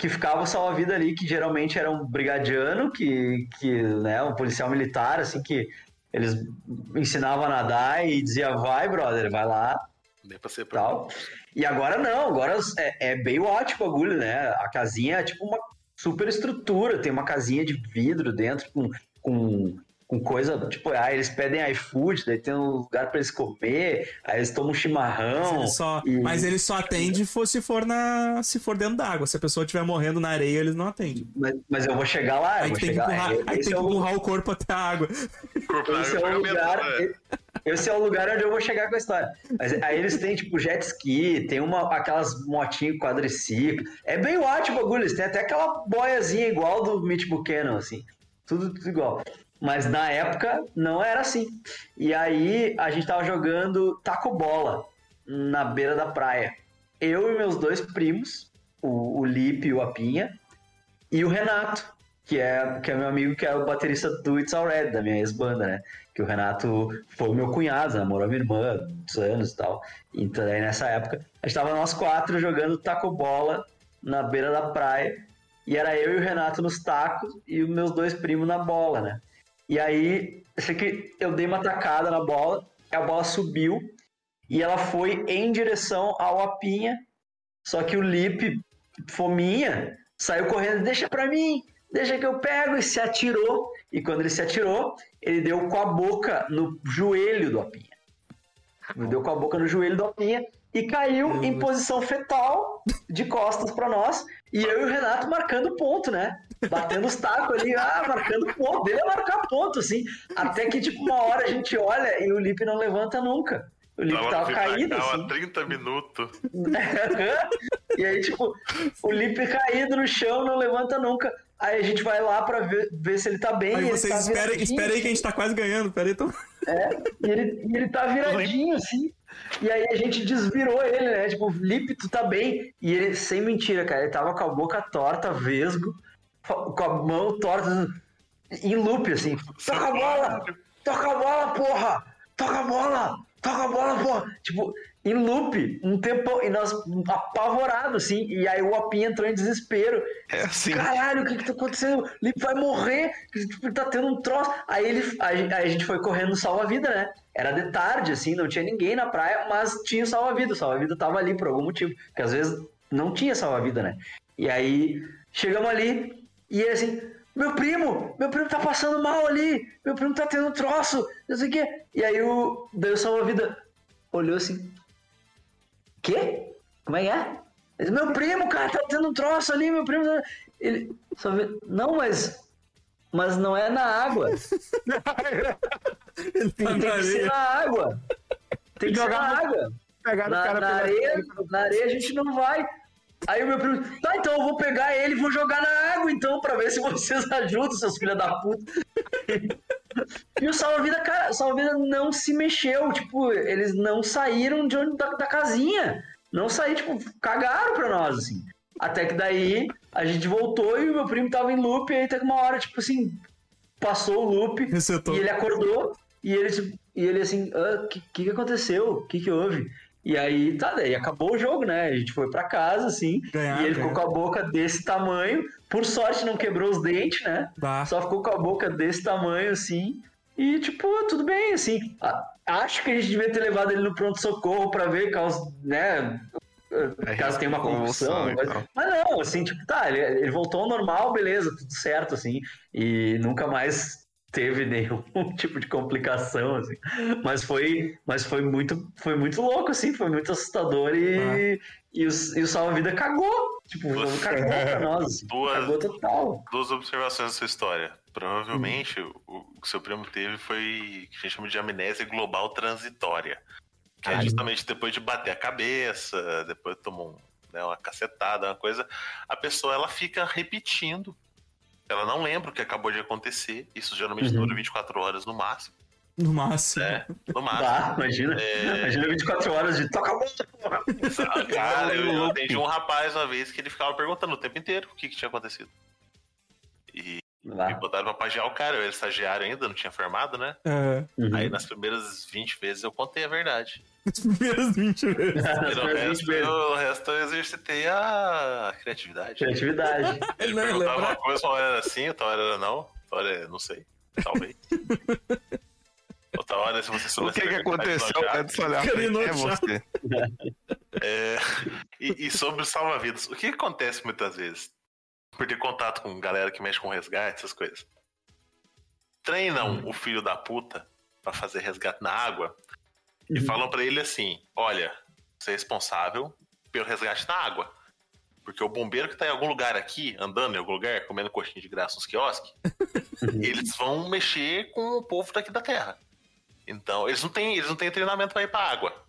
que ficava salva-vida ali, que geralmente era um brigadiano, que, que, né, um policial militar, assim, que eles ensinavam a nadar e dizia, vai, brother, vai lá, Nem pra ser tal. E agora não, agora é, é bem ótimo o bagulho, né? A casinha é tipo uma super estrutura, tem uma casinha de vidro dentro com, com, com coisa, tipo, ah, eles pedem iFood, daí tem um lugar pra eles comer, aí eles tomam um Mas chimarrão. ele só, e- mas ele só atende for- se for na, se for dentro d'água. Se a pessoa estiver morrendo na areia, eles não atendem. Mas, mas eu vou chegar lá, eu Aí vou tem que chegar empurrar, é- aí esse tem é que o empurrar o corpo até a água. Esse é o pagamento, lugar. né? Esse é o lugar onde eu vou chegar com a história. Mas aí eles têm, tipo, jet ski, tem uma, aquelas motinhas quadriciclo. É bem ótimo o bagulho. Eles têm até aquela boiazinha igual do Mitch Buchanan, assim. Tudo, tudo igual. Mas na época não era assim. E aí a gente tava jogando taco bola na beira da praia. Eu e meus dois primos, o, o Lipe e o Apinha, e o Renato, que é, que é meu amigo, que é o baterista do It's Already, da minha ex-banda, né? Que o Renato foi meu cunhado, namorou a minha irmã muitos anos e tal. Então, aí nessa época, a gente tava nós quatro jogando taco bola na beira da praia. E era eu e o Renato nos tacos e os meus dois primos na bola, né? E aí, eu sei que eu dei uma tacada na bola, a bola subiu e ela foi em direção ao Apinha. Só que o Lipe, fominha, saiu correndo, deixa pra mim, deixa que eu pego, e se atirou. E quando ele se atirou, ele deu com a boca no joelho do Apinha. Ele deu com a boca no joelho do Apinha e caiu em posição fetal, de costas pra nós. E eu e o Renato marcando ponto, né? Batendo os tacos ali, ah, marcando ponto. Dele é marcar ponto, assim. Até que, tipo, uma hora a gente olha e o Lipe não levanta nunca. O Lipe Tava tava caído, assim. há 30 minutos. e aí, tipo, o Lipe caído no chão, não levanta nunca. Aí a gente vai lá pra ver, ver se ele tá bem. Aí ele vocês tá esperem, viradinho, esperem aí que a gente tá quase ganhando. Pera aí, então. E ele, e ele tá viradinho, assim. E aí a gente desvirou ele, né? Tipo, Lipe, tu tá bem? E ele, sem mentira, cara, ele tava com a boca torta, vesgo, com a mão torta, em loop, assim. Toca a bola! Toca a bola, porra! Toca a bola! Toca a bola, porra! Tipo, em loop, um tempo, e nós apavorados, assim. E aí o Apinha entrou em desespero. É assim. Caralho, o que que tá acontecendo? O Lipe vai morrer, tipo, tá tendo um troço. Aí, ele, aí a gente foi correndo salva-vida, né? Era de tarde, assim, não tinha ninguém na praia, mas tinha o salva-vida. O salva-vida tava ali por algum motivo, porque às vezes não tinha salva-vida, né? E aí chegamos ali e ele assim, meu primo, meu primo tá passando mal ali, meu primo tá tendo um troço, não sei o quê. E aí o, daí o salva-vida olhou assim, quê? Como é que é? Ele, meu primo, cara, tá tendo um troço ali, meu primo. tá-" Ele, não, mas, mas não é na água. Ele Tem, tem na que ser na água. Tem que na Jogar no- água. Pegaram o Na, cara na areia, na areia a gente não vai. Aí o meu primo, tá, então eu vou pegar ele e vou jogar na água, então, pra ver se vocês ajudam, seus filhos da puta. e o salva-vida, cara, o salva-vida não se mexeu, tipo, eles não saíram de onde, da, da casinha. Não saíram, tipo, cagaram pra nós, assim. Até que daí a gente voltou e o meu primo tava em loop, e aí teve uma hora, tipo assim, passou o loop, Resetou. e ele acordou e ele, tipo, e ele assim, o que, que que aconteceu? O que que houve? E aí, tá, daí acabou o jogo, né? A gente foi pra casa, assim, Ganhar, e ele ganhar. ficou com a boca desse tamanho. Por sorte não quebrou os dentes, né? Bah. Só ficou com a boca desse tamanho, assim. E, tipo, tudo bem, assim. Acho que a gente devia ter levado ele no pronto-socorro pra ver caso, né? Caso tenha uma convulsão. Mas- tal. Mas não, assim, tipo, tá, ele, ele voltou ao normal, beleza, tudo certo, assim. E nunca mais teve nenhum tipo de complicação, assim. Mas foi, mas foi muito, foi muito louco, assim, foi muito assustador e, e, o, e o salva-vida cagou. Tipo, o jogo cagou pra nós. assim. Duas- Cagou total. Duas observações da sua história. Provavelmente o, o que seu primo teve foi o que a gente chama de amnésia global transitória. Que é Ah. justamente depois de bater a cabeça, depois tomou um, né, uma cacetada, uma coisa, a pessoa ela fica repetindo. Ela não lembra o que acabou de acontecer. Isso geralmente Uhum. dura 24 horas no máximo. No máximo. né? No máximo. Bah, imagina. É. Imagina 24 horas de toca a bola, Cara, eu, eu atendi um rapaz uma vez que ele ficava perguntando o tempo inteiro o que, que tinha acontecido. E me botaram pra pagiar o cara, eu era estagiário ainda, não tinha formado, né? É. Uhum. Aí nas primeiras 20 vezes eu contei a verdade. As primeiras 20 vezes. Nas resto, 20 vezes. eu, o resto eu exercitei a criatividade. Criatividade. Ele Não, perguntava lembra? uma coisa, uma hora era assim, outra hora era não, outra hora era não sei, talvez. outra hora, se você O soubesse que que verdade, aconteceu? nojado. É de olhar é você. É, e, e sobre o salva-vidas, o que acontece muitas vezes? Por ter contato com galera que mexe com resgate, essas coisas. Treinam o filho da puta pra fazer resgate na água e Uhum. falam pra ele assim: olha, você é responsável pelo resgate na água. Porque o bombeiro que tá em algum lugar aqui, andando em algum lugar, comendo coxinha de graça nos quiosques, eles vão mexer com o povo daqui da terra. Então, eles não têm, eles não têm treinamento pra ir pra água.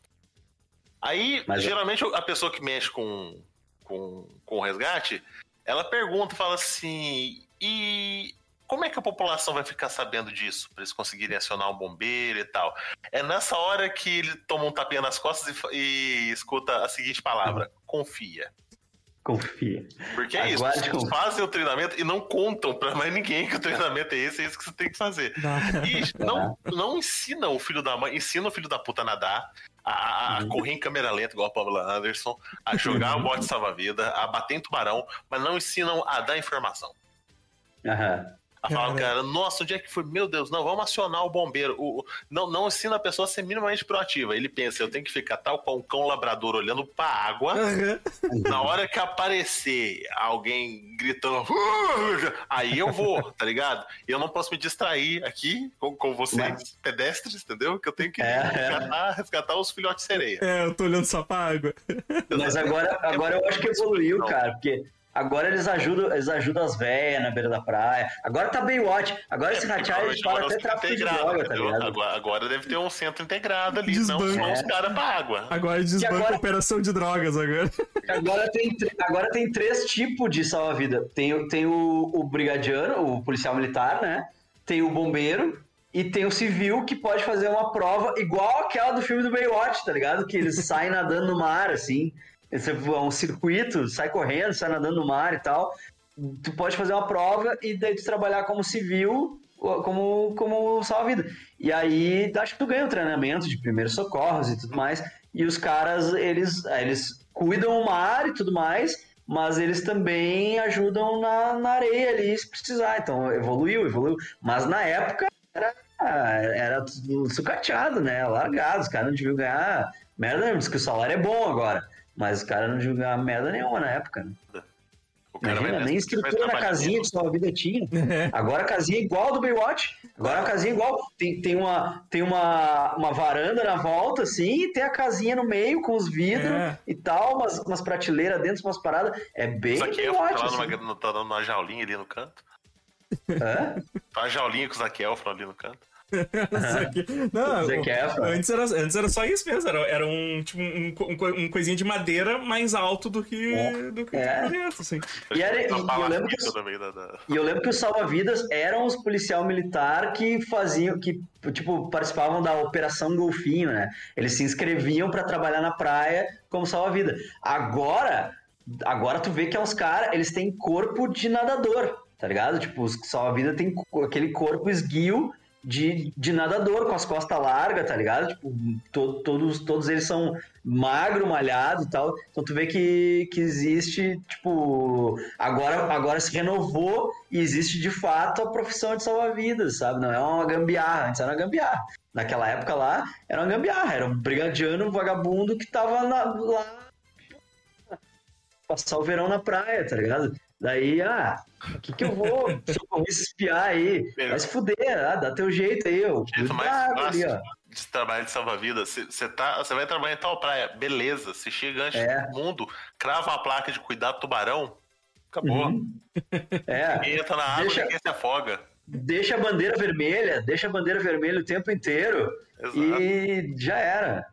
Aí, Mas- geralmente, a pessoa que mexe com, com, com o resgate, ela pergunta, fala assim, e como é que a população vai ficar sabendo disso? Pra eles conseguirem acionar um bombeiro e tal. É nessa hora que ele toma um tapinha nas costas e, e escuta a seguinte palavra, confia. Confia. Porque é isso, Aguarde eles com- fazem o treinamento e não contam pra mais ninguém que o treinamento é esse, é isso que você tem que fazer. Dá. E não, não ensina o filho da mãe, ensina o filho da puta a nadar, a, a correr em câmera lenta, igual a Pamela Anderson, a jogar o bote salva-vida, a bater em tubarão, mas não ensinam a dar informação. Aham. A falar, Cara. cara, nossa, onde é que foi? Meu Deus, não, vamos acionar o bombeiro. O, não, não ensina a pessoa a ser minimamente proativa. Ele pensa, eu tenho que ficar tal qual um cão labrador olhando pra água. Aham. Na hora que aparecer alguém gritando, aí eu vou, tá ligado? E eu não posso me distrair aqui com, com vocês, Mas- pedestres, entendeu? Que eu tenho que É, é. resgatar, resgatar os filhotes de sereia. É, eu tô olhando só pra água. Mas agora, agora eu acho que evoluiu, Não. cara, porque agora eles ajudam, eles ajudam as velhas na beira da praia. Agora tá Baywatch. Agora esse ratear eles param até Agora tráfico de droga, tá ligado? Agora, agora deve ter um centro integrado ali, não Desbanco. só os É. caras pra água. Agora desbanca agora- a operação de drogas agora. Agora tem, agora tem três tipos de salva-vida. Tem, o- tem o, o brigadiano, o policial militar, né? Tem o bombeiro e tem o civil que pode fazer uma prova igual aquela do filme do Baywatch, tá ligado? Que eles saem nadando no mar, assim. Esse é um circuito, sai correndo, sai nadando no mar e tal. Tu pode fazer uma prova e daí tu trabalhar como civil, como, como salva-vida. E aí, acho que tu ganha o treinamento de primeiros socorros e tudo mais. E os caras, eles, eles cuidam o mar e tudo mais, mas eles também ajudam na, na areia ali se precisar. Então, evoluiu, evoluiu. Mas na época era, era tudo sucateado, né? Largado. Os caras não deviam ganhar merda. Diz que o salário é bom agora. Mas os caras não ganhar merda nenhuma na época, né? O Imagina, Cara, nem estrutura na casinha mesmo. de salva-vida tinha. Agora a casinha é igual do Baywatch. Agora a casinha é igual. Tem, tem, uma, tem uma, uma varanda na volta, assim, e tem a casinha no meio com os vidros É. e tal, umas, umas prateleiras dentro, umas paradas. É bem O Zaquel Baywatch. tá assim. numa, tá dando uma jaulinha ali no canto. Hã? Tá uma jaulinha com o Zaquel ali no canto. Não, antes, era, antes era só isso mesmo. Era, era um, tipo, um, um, um coisinha de madeira mais alto do que, É. do que É. dentro, assim. E era- e eu lembro que- da- da- E eu lembro que os salva-vidas eram os policial militar que faziam, que tipo participavam da Operação Golfinho, né? Eles se inscreviam pra trabalhar na praia como salva-vida. Agora, agora tu vê que é uns caras, eles têm corpo de nadador, tá ligado? Tipo, os salva-vida tem aquele corpo esguio de, de nadador, com as costas largas, tá ligado? Tipo, to- todos, todos eles são magro, malhado e tal. Então tu vê que, que existe, tipo, agora, agora se renovou e existe de fato a profissão de salva-vidas, sabe? Não é uma gambiarra, antes era uma gambiarra. Naquela época lá, era uma gambiarra, era um brigadiano, um vagabundo que tava na- lá passar o verão na praia, tá ligado? Daí, ah, o que que eu vou, se eu vou espiar aí? Vai se fuder, ah, dá teu jeito aí, eu jeito cuido mais da água ali, fácil ó. de trabalho de salva-vidas. Você tá, você vai trabalhar em tal praia, beleza. Você chega antes É. do mundo, crava uma placa de cuidado do tubarão, acabou. Uhum. É, Ninguém entra na água, Deixa- ninguém se afoga. deixa a bandeira vermelha, deixa a bandeira vermelha o tempo inteiro Exato. e já era.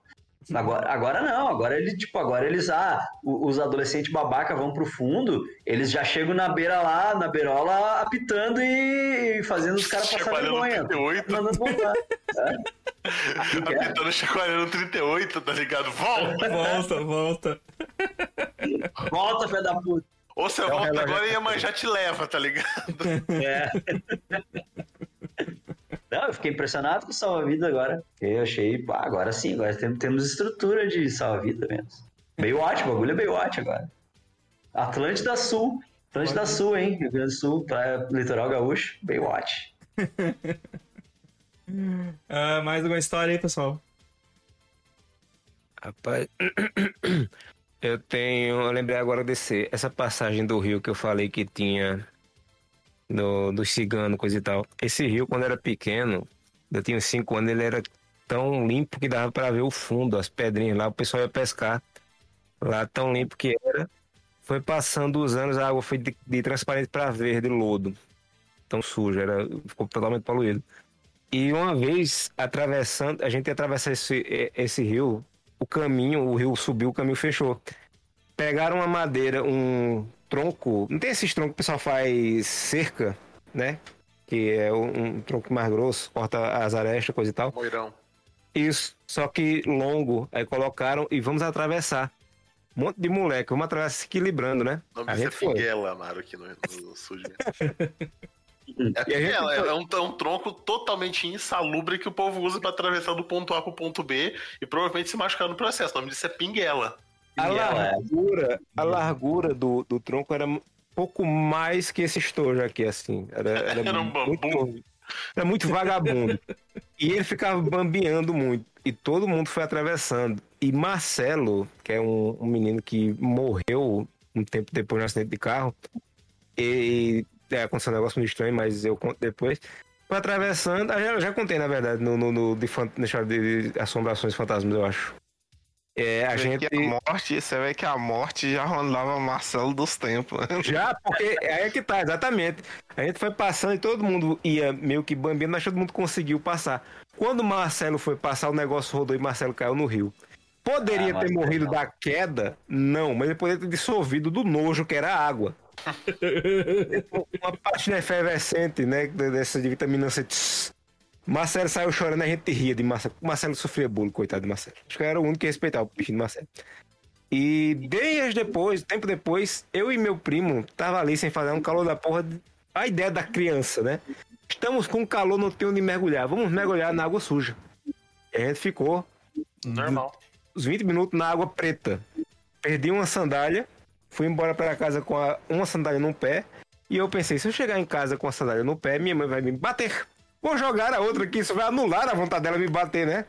Agora, agora não, agora ele, tipo, agora eles, ah, os adolescentes babaca vão pro fundo, eles já chegam na beira lá, na beirola, apitando e fazendo os caras passar Chacoalhando vergonha. 38. Mandando voltar. É. Que é? Tentando chacoalhando 38, tá ligado? Volta! Volta, volta. Volta, filho da puta. Ou você É volta agora e a mãe já te leva, tá ligado? É. Não, eu fiquei impressionado com o salva-vida agora. Eu achei, pá, agora sim, agora tem- temos estrutura de salva-vida mesmo. Baywatch, o bagulho é Baywatch agora. Atlântida Sul. Atlântida Sul, hein? Rio Grande do Sul, praia, litoral gaúcho, Baywatch. Ah, mais alguma história aí, pessoal? Rapaz, eu tenho. Eu lembrei agora desse. Essa passagem do rio que eu falei que tinha. Do, do cigano, coisa e tal. Esse rio, quando era pequeno, eu tinha uns 5 anos, ele era tão limpo que dava pra ver o fundo, as pedrinhas lá, o pessoal ia pescar. Lá tão limpo que era. Foi passando os anos, a água foi de, de transparente pra verde, lodo. Tão suja, era, ficou totalmente poluído. E uma vez atravessando, a gente ia atravessar esse, esse rio, o caminho, o rio subiu, o caminho fechou. Pegaram uma madeira, um tronco, não tem esses troncos que o pessoal faz cerca, né? Que é um, um tronco mais grosso, corta as arestas, coisa e tal. Moirão. Isso, só que longo. Aí colocaram e vamos atravessar. Um monte de moleque, vamos atravessar se equilibrando, né? O nome A disso é. Pinguela, Amaro, aqui no, no sul de. É a gente Pinguela, é um, é um tronco totalmente insalubre que o povo usa pra atravessar do ponto A pro ponto B e provavelmente se machucar no processo. O nome disso é Pinguela. A é. largura, a largura do, do tronco era pouco mais que esse estojo aqui, assim. Era, era, Era um muito, bambu. era muito vagabundo. e ele ficava bambeando muito. E todo mundo foi atravessando. E Marcelo, que é um, um menino que morreu um tempo depois no acidente de carro, e é, aconteceu um negócio muito estranho, mas eu conto depois. Foi atravessando, ah, já, já contei, na verdade, no, no, no de, fan- de, de assombrações fantasmas, eu acho. É, a Você vê gente. que a morte, você vê que a morte já rondava Marcelo dos tempos. Já, porque aí é que tá, exatamente. A gente foi passando e todo mundo ia meio que bambiando, mas todo mundo conseguiu passar. Quando o Marcelo foi passar, o negócio rodou e Marcelo caiu no rio. Poderia Ah, ter Marcelo. morrido da queda? Não, mas ele poderia ter dissolvido do nojo que era a água. Uma parte efervescente, né? Dessa de vitamina C. Tss. Marcelo saiu chorando, a gente ria de Marcelo. Marcelo sofria bullying, coitado de Marcelo. Acho que eu era o único que respeitava o bichinho de Marcelo. E dias depois, tempo depois, eu e meu primo tava ali sem fazer um calor da porra. A ideia da criança, né? Estamos com calor, não tem onde mergulhar. Vamos mergulhar na água suja. E a gente ficou Normal. uns 20 minutos na água preta. Perdi uma sandália, fui embora para casa com a- uma sandália no pé. E eu pensei, se eu chegar em casa com a sandália no pé, minha mãe vai me bater. Vou jogar a outra aqui, isso vai anular a vontade dela me bater, né?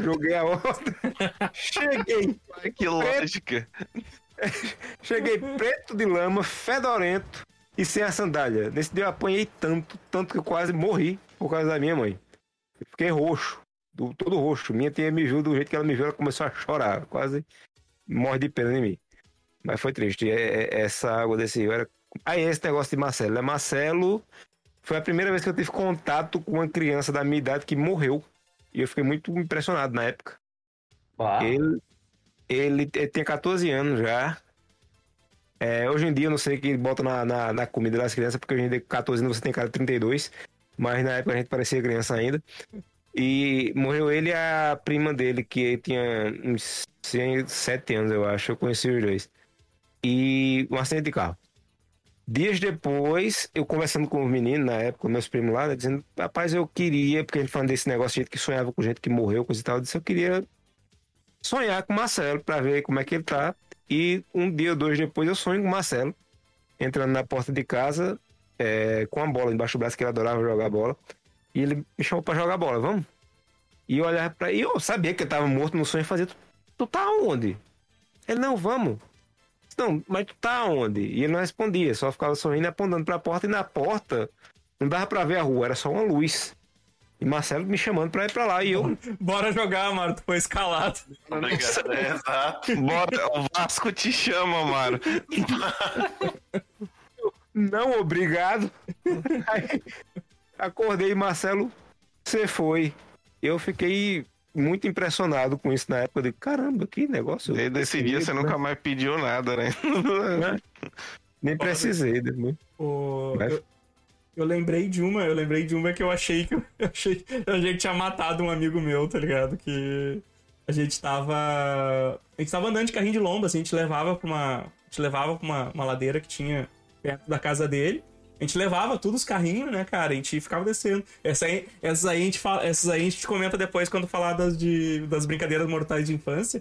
Joguei a outra. Cheguei. que lógica. Cheguei preto de lama, fedorento e sem a sandália. Nesse dia eu apanhei tanto, tanto que eu quase morri por causa da minha mãe. Eu fiquei roxo, do- todo roxo. Minha tia me viu do jeito que ela me viu, ela começou a chorar, quase morre de pena em mim. Mas foi triste. É- é- Essa água desse rio era. Aí esse negócio de Marcelo. É Marcelo. Foi a primeira vez que eu tive contato com uma criança da minha idade que morreu. E eu fiquei muito impressionado na época. Ele, ele, ele tem 14 anos já. É, hoje em dia eu não sei o que bota na, na, na comida das crianças, porque hoje em dia com 14 anos você tem cara de 32. Mas na época a gente parecia criança ainda. E morreu ele e a prima dele, que tinha uns 7 anos, eu acho. Eu conheci os dois. E um acidente de carro. Dias depois, eu conversando com os meninos na época, meus primos lá, né, dizendo: Rapaz, eu queria, porque a gente falando desse negócio gente que sonhava com gente que morreu, coisa e tal. Eu disse: Eu queria sonhar com o Marcelo pra ver como é que ele tá. E um dia ou dois depois eu sonho com o Marcelo, entrando na porta de casa é, com a bola embaixo do braço, que ele adorava jogar bola. E ele me chamou pra jogar bola, vamos? E eu olhava pra ele, eu sabia que ele tava morto no sonho e fazia: Tu, tu tá onde? Ele, não, vamos. Não, mas tu tá onde? E ele não respondia, só ficava sorrindo e apontando pra porta. E na porta não dava pra ver a rua, era só uma luz. E Marcelo me chamando pra ir pra lá. E eu, Bora jogar, Amaro, tu foi escalado. Obrigado. É, exato. Bora, o Vasco te chama, mano. não, obrigado. Aí, acordei Marcelo, você foi. Eu fiquei muito impressionado com isso na época. Eu digo, caramba, que negócio. Desde esse dia você nunca mais pediu nada, né? Nem precisei. né? O- Vai. eu, eu lembrei de uma, eu lembrei de uma que eu achei que eu achei, eu achei que tinha matado um amigo meu, tá ligado? Que a gente tava. A gente tava andando de carrinho de lomba, assim, a gente levava pra uma. A gente levava pra uma, uma ladeira que tinha perto da casa dele. A gente levava todos os carrinhos, né, cara? A gente ficava descendo. Essa aí, essas, aí a gente fala, essas aí a gente comenta depois quando falar das, de, das brincadeiras mortais de infância.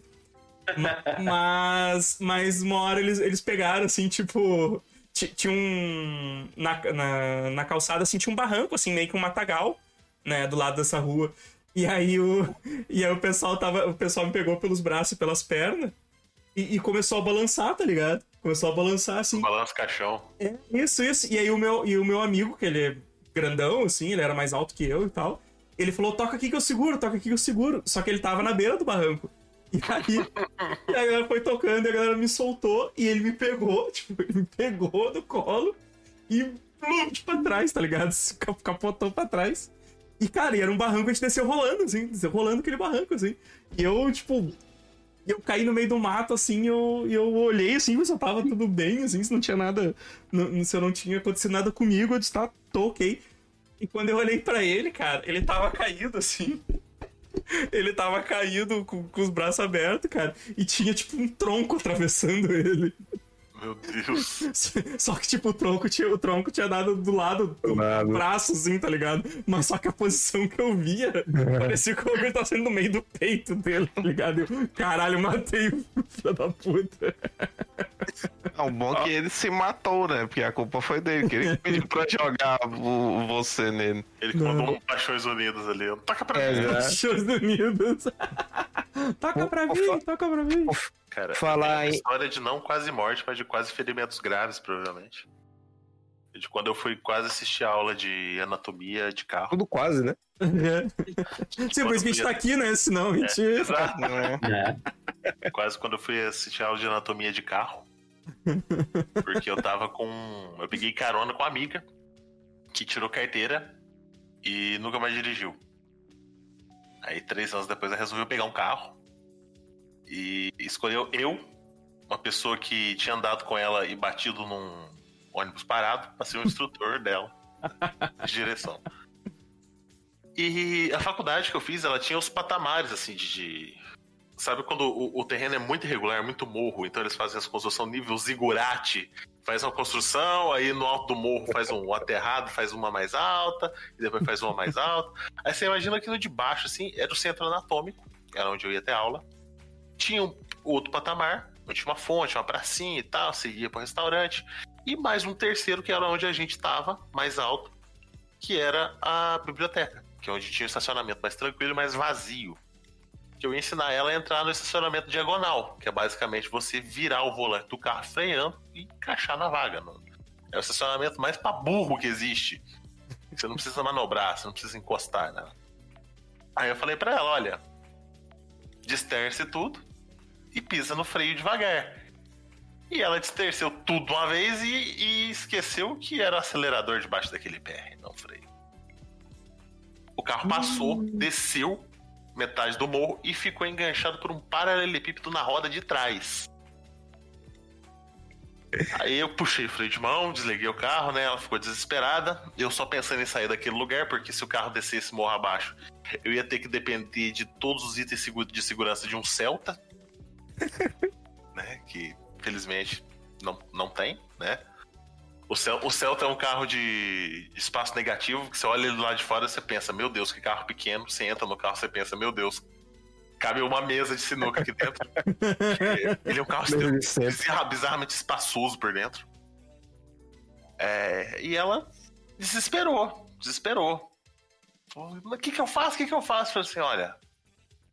Ma- mas, mas uma hora eles, eles pegaram, assim, tipo. ti- Tinha um. Na, na, na calçada, assim, tinha um barranco, assim, meio que um matagal, né, do lado dessa rua. E aí o. E aí o pessoal tava. O pessoal me pegou pelos braços e pelas pernas e, e começou a balançar, tá ligado? Começou a balançar assim. Balanço caixão. É, isso, isso. E aí o meu, e o meu amigo, que ele é grandão, assim, ele era mais alto que eu e tal, ele falou, toca aqui que eu seguro, toca aqui que eu seguro. Só que ele tava na beira do barranco. E aí, e a galera foi tocando e a galera me soltou e ele me pegou, tipo, ele me pegou do colo e plum, pra trás, tá ligado? Cap- Capotou pra trás. E, cara, e era um barranco, a gente desceu rolando, assim, desceu rolando aquele barranco, assim. E eu, tipo, e eu caí no meio do mato, assim, eu, eu olhei, assim, se eu tava tudo bem, assim, se não tinha nada, não- se eu não tinha acontecido nada comigo, eu disse, tá, tô ok. E quando eu olhei pra ele, cara, ele tava caído, assim. Ele tava caído com, com os braços abertos, cara, e tinha, tipo, um tronco atravessando ele. Meu Deus. Só que, tipo, o tronco tinha, o tronco tinha dado do lado do lado. braço, assim, tá ligado? Mas só que a posição que eu via parecia que o bagulho tá sendo no meio do peito dele, tá ligado? Eu, caralho, matei o filho da puta. É o bom é que ele se matou, né? Porque a culpa foi dele, que ele pediu pra jogar o- você nele. Ele Não. mandou um Paixões Unidas ali. Toca pra É, mim. já. Estados Unidos. Toca pra mim, toca pra mim. Cara, Falar é em- história de não quase morte, mas de quase ferimentos graves, provavelmente. De quando eu fui quase assistir a aula de anatomia de carro. Tudo quase, né? Sim, por isso que a gente tá aqui, né? Senão a gente. Né? É. Quase quando eu fui assistir a aula de anatomia de carro. Porque eu tava com. Eu peguei carona com uma amiga que tirou carteira e nunca mais dirigiu. Aí, três anos depois, ela resolveu pegar um carro e escolheu eu, uma pessoa que tinha andado com ela e batido num ônibus parado, pra ser o instrutor dela de direção. E a faculdade que eu fiz, ela tinha os patamares, assim, de. de- Sabe quando o, o terreno é muito irregular, muito morro, então eles fazem essa construção nível zigurate. Faz uma construção, aí no alto do morro faz um aterrado, faz uma mais alta, e depois faz uma mais alta. Aí você imagina que no de baixo, assim, era o centro anatômico, era onde eu ia ter aula. Tinha um outro patamar, onde tinha uma fonte, uma pracinha e tal, você ia para o restaurante. E mais um terceiro, que era onde a gente estava, mais alto, que era a biblioteca, que é onde tinha um estacionamento mais tranquilo mais vazio. Que eu ia ensinar ela a entrar no estacionamento diagonal, que é basicamente você virar o volante do carro freando e encaixar na vaga. no- É o estacionamento mais pra burro que existe. Você não precisa manobrar, você não precisa encostar, né? Aí eu falei pra ela, olha, desterce tudo e pisa no freio devagar. E ela desterceu tudo uma vez e, e esqueceu que era o acelerador debaixo daquele pé, não freio. O carro passou, desceu metade do morro e ficou enganchado por um paralelepípedo na roda de trás. Aí eu puxei o freio de mão, desliguei o carro, né? Ela ficou desesperada. Eu só pensando em sair daquele lugar, porque se o carro descesse morro abaixo, eu ia ter que depender de todos os itens de segurança de um Celta. né? Que felizmente não, não tem, né? O, Cel o Celta é um carro de espaço negativo, que você olha ele lá de fora você pensa, meu Deus, que carro pequeno. Você entra no carro, você pensa, meu Deus, cabe uma mesa de sinuca aqui dentro. ele é um carro bizarramente espaçoso por dentro. É, e ela desesperou, desesperou. Falou, "Mas O que, que eu faço? O que, que eu faço? Eu Falei assim: olha,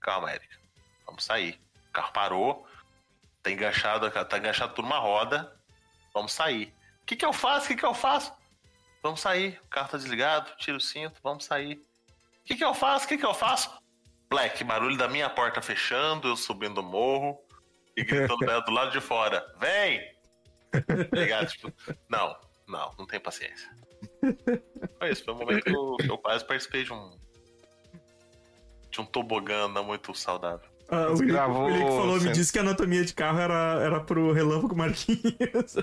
calma, Erika, vamos sair. O carro parou, tá enganchado, tá enganchado por uma roda, vamos sair. Que, que eu faço? O que, que eu faço? Vamos sair, o carro tá desligado, tira o cinto, vamos sair. O que, que eu faço? O que, que eu faço? Black, barulho da minha porta fechando, eu subindo o morro e gritando do lado de fora: vem! Tá ligado? Tipo, não, não, não tem paciência. Foi isso, foi um momento que eu, eu quase participei de um. de um tobogã não muito saudável. Ah, o Você Willi gravou o Willi que falou, me disse que a anatomia de carro era, era pro Relâmpago Marquinhos.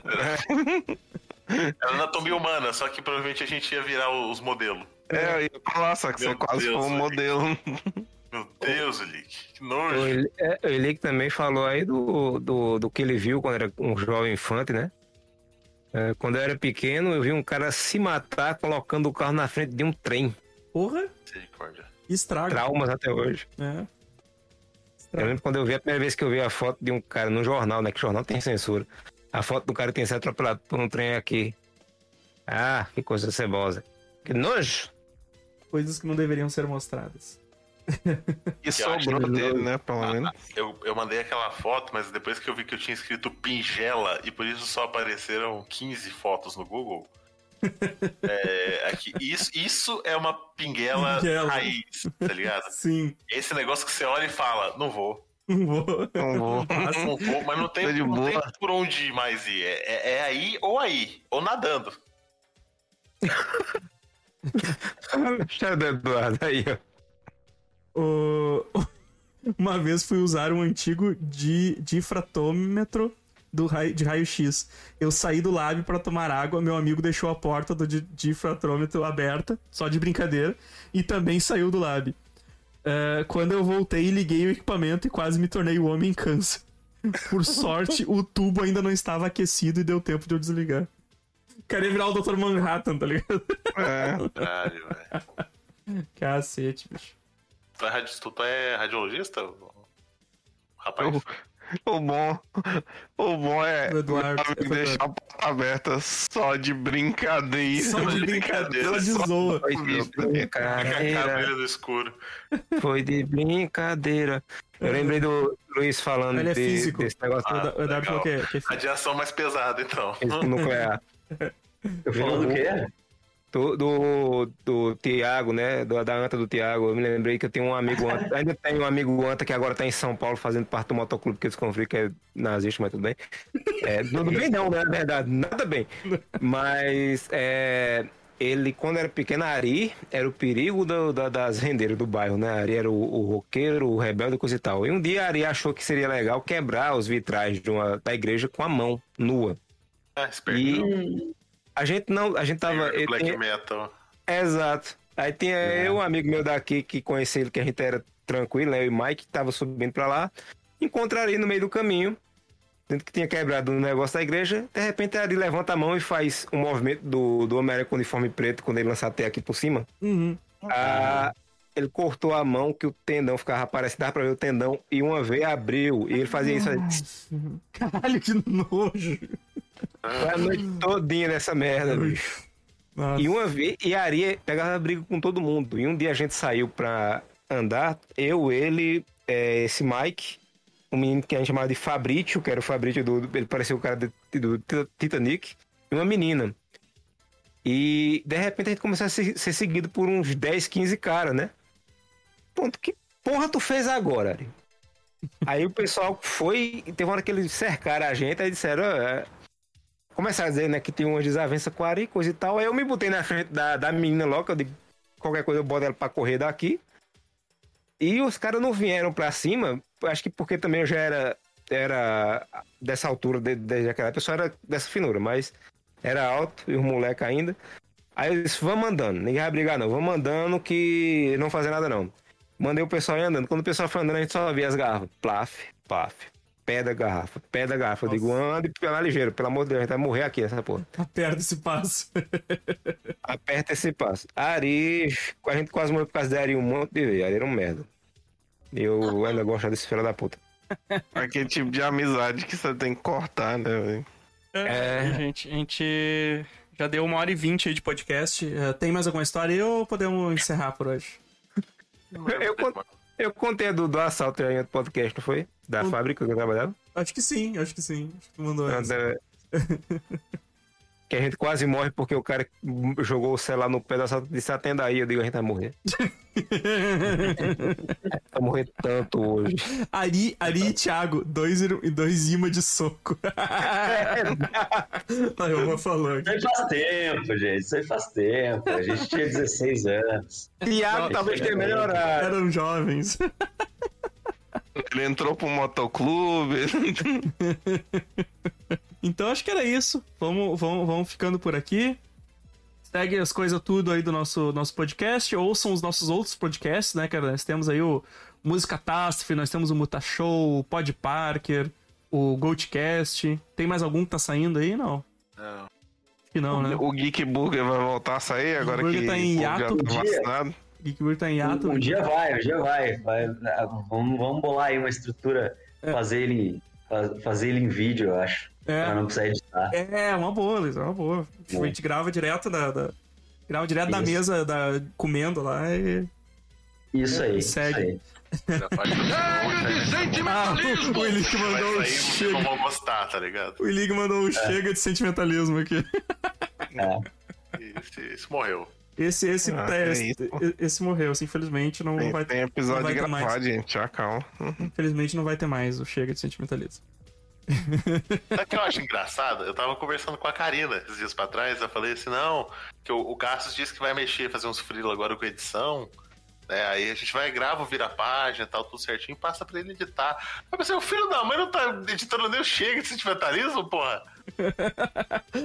Era anatomia humana, só que provavelmente a gente ia virar os modelos. É, eu ia falar, só que Meu você quase Deus, foi um modelo. Meu Deus, Lick, que O nojo. Eli- é, o Elick também falou aí do, do, do que ele viu quando era um jovem infante, né? É, quando eu era pequeno, eu vi um cara se matar colocando o carro na frente de um trem. Porra, estraga. Traumas até hoje. É. Eu lembro quando eu vi a primeira vez que eu vi a foto de um cara no jornal, né? Que jornal tem censura. A foto do cara que tinha sido atropelado por um trem aqui. Ah, que coisa cebosa. Que nojo! Coisas que não deveriam ser mostradas. E sobrou dele, né? Pelo Ah, menos. Eu, eu mandei aquela foto, mas depois que eu vi que eu tinha escrito Pingela e por isso só apareceram 15 fotos no Google. é, aqui, isso, isso é uma pinguela, Pinguela. raiz, tá ligado? Sim, Esse negócio que você olha e fala, não vou. não vou. Não vou. Não vou, mas não tem, de não tem boa. por onde mais ir. É, é- é aí ou aí, ou nadando. Do Eduardo aí, ó. O- Uma vez fui usar um antigo di... difratômetro do raio... de raio-x. Eu saí do lab para tomar água, meu amigo deixou a porta do di... difratômetro aberta, só de brincadeira, e também saiu do lab. É, quando eu voltei, liguei o equipamento e quase me tornei o homem câncer. Por sorte, o tubo ainda não estava aquecido e deu tempo de eu desligar. Queria virar o Dr. Manhattan, tá ligado? É. Caralho, velho. Cacete, bicho. Tu é, tu é radiologista? Rapaz, O bom, o bom é O Eduardo, deixar a porta aberta só de brincadeira. Só de brincadeira, só de zoa. Foi de brincadeira. no escuro. Foi de brincadeira. Eu lembrei do Luiz falando Ele é de- físico. desse negócio Ah, o Eduardo falou que é, que é. Radiação mais pesada, então. físico nuclear. Eu falando o quê? Do, do, do Tiago, né? Do, da anta do Tiago. Eu me lembrei que eu tenho um amigo anta. Ainda tenho um amigo anta que agora tá em São Paulo fazendo parte do motoclube que eu descobri que é nazista, mas tudo bem. É, tudo bem não, né? Na verdade, nada bem. Mas é, ele, quando era pequeno, Ari era o perigo do- da- das rendeiras do bairro, né? Ari era o, o roqueiro, o rebelde, coisa e tal. E um dia Ari achou que seria legal quebrar os vitrais de uma, da igreja com a mão nua. Ah. E a gente não, a gente tava. ele Black tinha- Metal. Exato. Aí tinha É. eu, um amigo meu daqui, que conheci ele, que a gente era tranquilo, né? Eu e o Mike, que tava subindo pra lá. Encontraria no meio do caminho, dentro que tinha quebrado um negócio da igreja. De repente, ele levanta a mão e faz um movimento do, do Homem-Aranha com uniforme preto, quando ele lança até aqui por cima. Uhum. Ah, ele cortou a mão, que o tendão ficava aparecendo, dava pra ver o tendão, e uma veia abriu. E ele fazia isso aí, Caralho, que nojo. A noite todinha nessa merda, bicho. Nossa. E uma vez, e a Ari pegava briga com todo mundo. E um dia a gente saiu pra andar, eu, ele é, esse Mike, um menino que a gente chamava de Fabrício, que era o Fabrício do. Ele parecia o cara do, do Titanic, e uma menina. E de repente a gente começou a ser, ser seguido por uns 10, 15 caras, né? Ponto, que porra tu fez agora, Ari? Aí o pessoal foi, teve uma hora que eles cercaram a gente, aí disseram. Começaram a dizer, né, que tinha uma desavença com a Ari, coisa e tal. Aí eu me botei na frente da, da menina logo, eu digo, qualquer coisa eu boto ela pra correr daqui. E os caras não vieram pra cima, acho que porque também eu já era, era dessa altura, desde aquela pessoa era dessa finura, mas era alto e os moleque ainda. Aí eu disse, vamos andando, ninguém vai brigar não, vamos andando que não fazer nada não. Mandei o pessoal ir andando. Quando o pessoal foi andando, a gente só via as garrafas. Plaf, plaf. Pé da garrafa, pé da garrafa. Nossa. Eu digo, anda e pela ligeiro, pelo amor de Deus, a gente vai morrer aqui, essa porra. Aperta esse passo. Aperta esse passo. Ari, a gente quase morreu por causa de Ari um monte de vezes. Ari era um merda. Eu ainda gosto desse filho da puta. Aquele tipo de amizade que você tem que cortar, né, velho? É, é. Gente, a gente já deu uma hora e vinte aí de podcast. Uh, tem mais alguma história aí ou podemos encerrar por hoje? Eu, eu contei do, do assalto aí no podcast, não foi? Da o... fábrica que eu trabalhava? Acho que sim, acho que sim. Acho que mandou essa. que a gente quase morre porque o cara jogou o celular no pé e disse atenda aí, eu digo a gente vai morrer. vai morrer tanto hoje. Ari, Ari e Thiago, dois, dois imãs de soco. aí uma falou. Isso aí faz tempo, gente. Isso aí faz tempo. A gente tinha 16 anos. Thiago talvez tenha melhorado. Eram jovens. Ele entrou pro motoclube. então acho que era isso. Vamos, vamos, vamos ficando por aqui. Segue as coisas tudo aí do nosso, nosso podcast. Ouçam os nossos outros podcasts, né, cara? Nós temos aí o Música Catástrofe, nós temos o Muta Show, o Pod Parker, o Goldcast. Tem mais algum que tá saindo aí? Não. Não. Que não, o, né? O Geek Burger vai voltar a sair agora que tá em hiato. já tá vacinado. Geek Burger tá em hiato. Um, um dia vai, um dia vai. vai vamos, vamos bolar aí uma estrutura, é. fazer, ele, fazer ele em vídeo, eu acho. É. Pra não precisar editar. É, uma boa, Luiz, é uma boa. É. A gente grava direto da. da grava direto isso. da mesa, da, comendo lá e. Isso aí. E segue. Isso aí. Ah, o Ilig mandou um chega. Vamos gostar, tá ligado? O Ilig mandou um é. chega de sentimentalismo aqui. É. Esse, esse morreu. Esse, esse, ah, esse, esse morreu, assim, infelizmente não, tem, vai ter. Tem episódio não vai gravado, mais. gente, já calma. Infelizmente não vai ter mais o Chega de Sentimentalismo. Sabe o que eu acho engraçado? Eu tava conversando com a Karina esses dias pra trás, eu falei assim, não, que o, o Cassius disse que vai mexer, fazer uns frila agora com edição. Né? Aí a gente vai, grava, vira a página e tal, tudo certinho, passa pra ele editar. Eu pensei, o filho da mãe não tá editando nem o Chega de sentimentalismo, porra?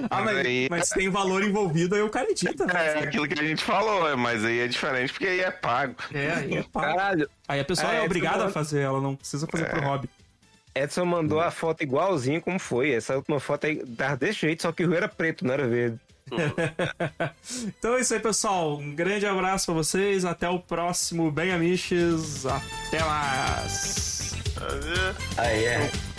ah, mas, aí... mas tem valor envolvido, aí o cara edita. Né? É, aquilo que a gente falou, mas aí é diferente porque aí é pago. É, aí é pago. Caralho. Aí a pessoa é, é obrigada a fazer, ela não precisa fazer é. pro hobby. Edson mandou a foto igualzinho como foi. Essa última foto aí tava desse jeito, só que o rio era preto, não era verde. então é isso aí, pessoal. Um grande abraço para vocês. Até o próximo Bem Amiches. Até mais. Aê. Aê.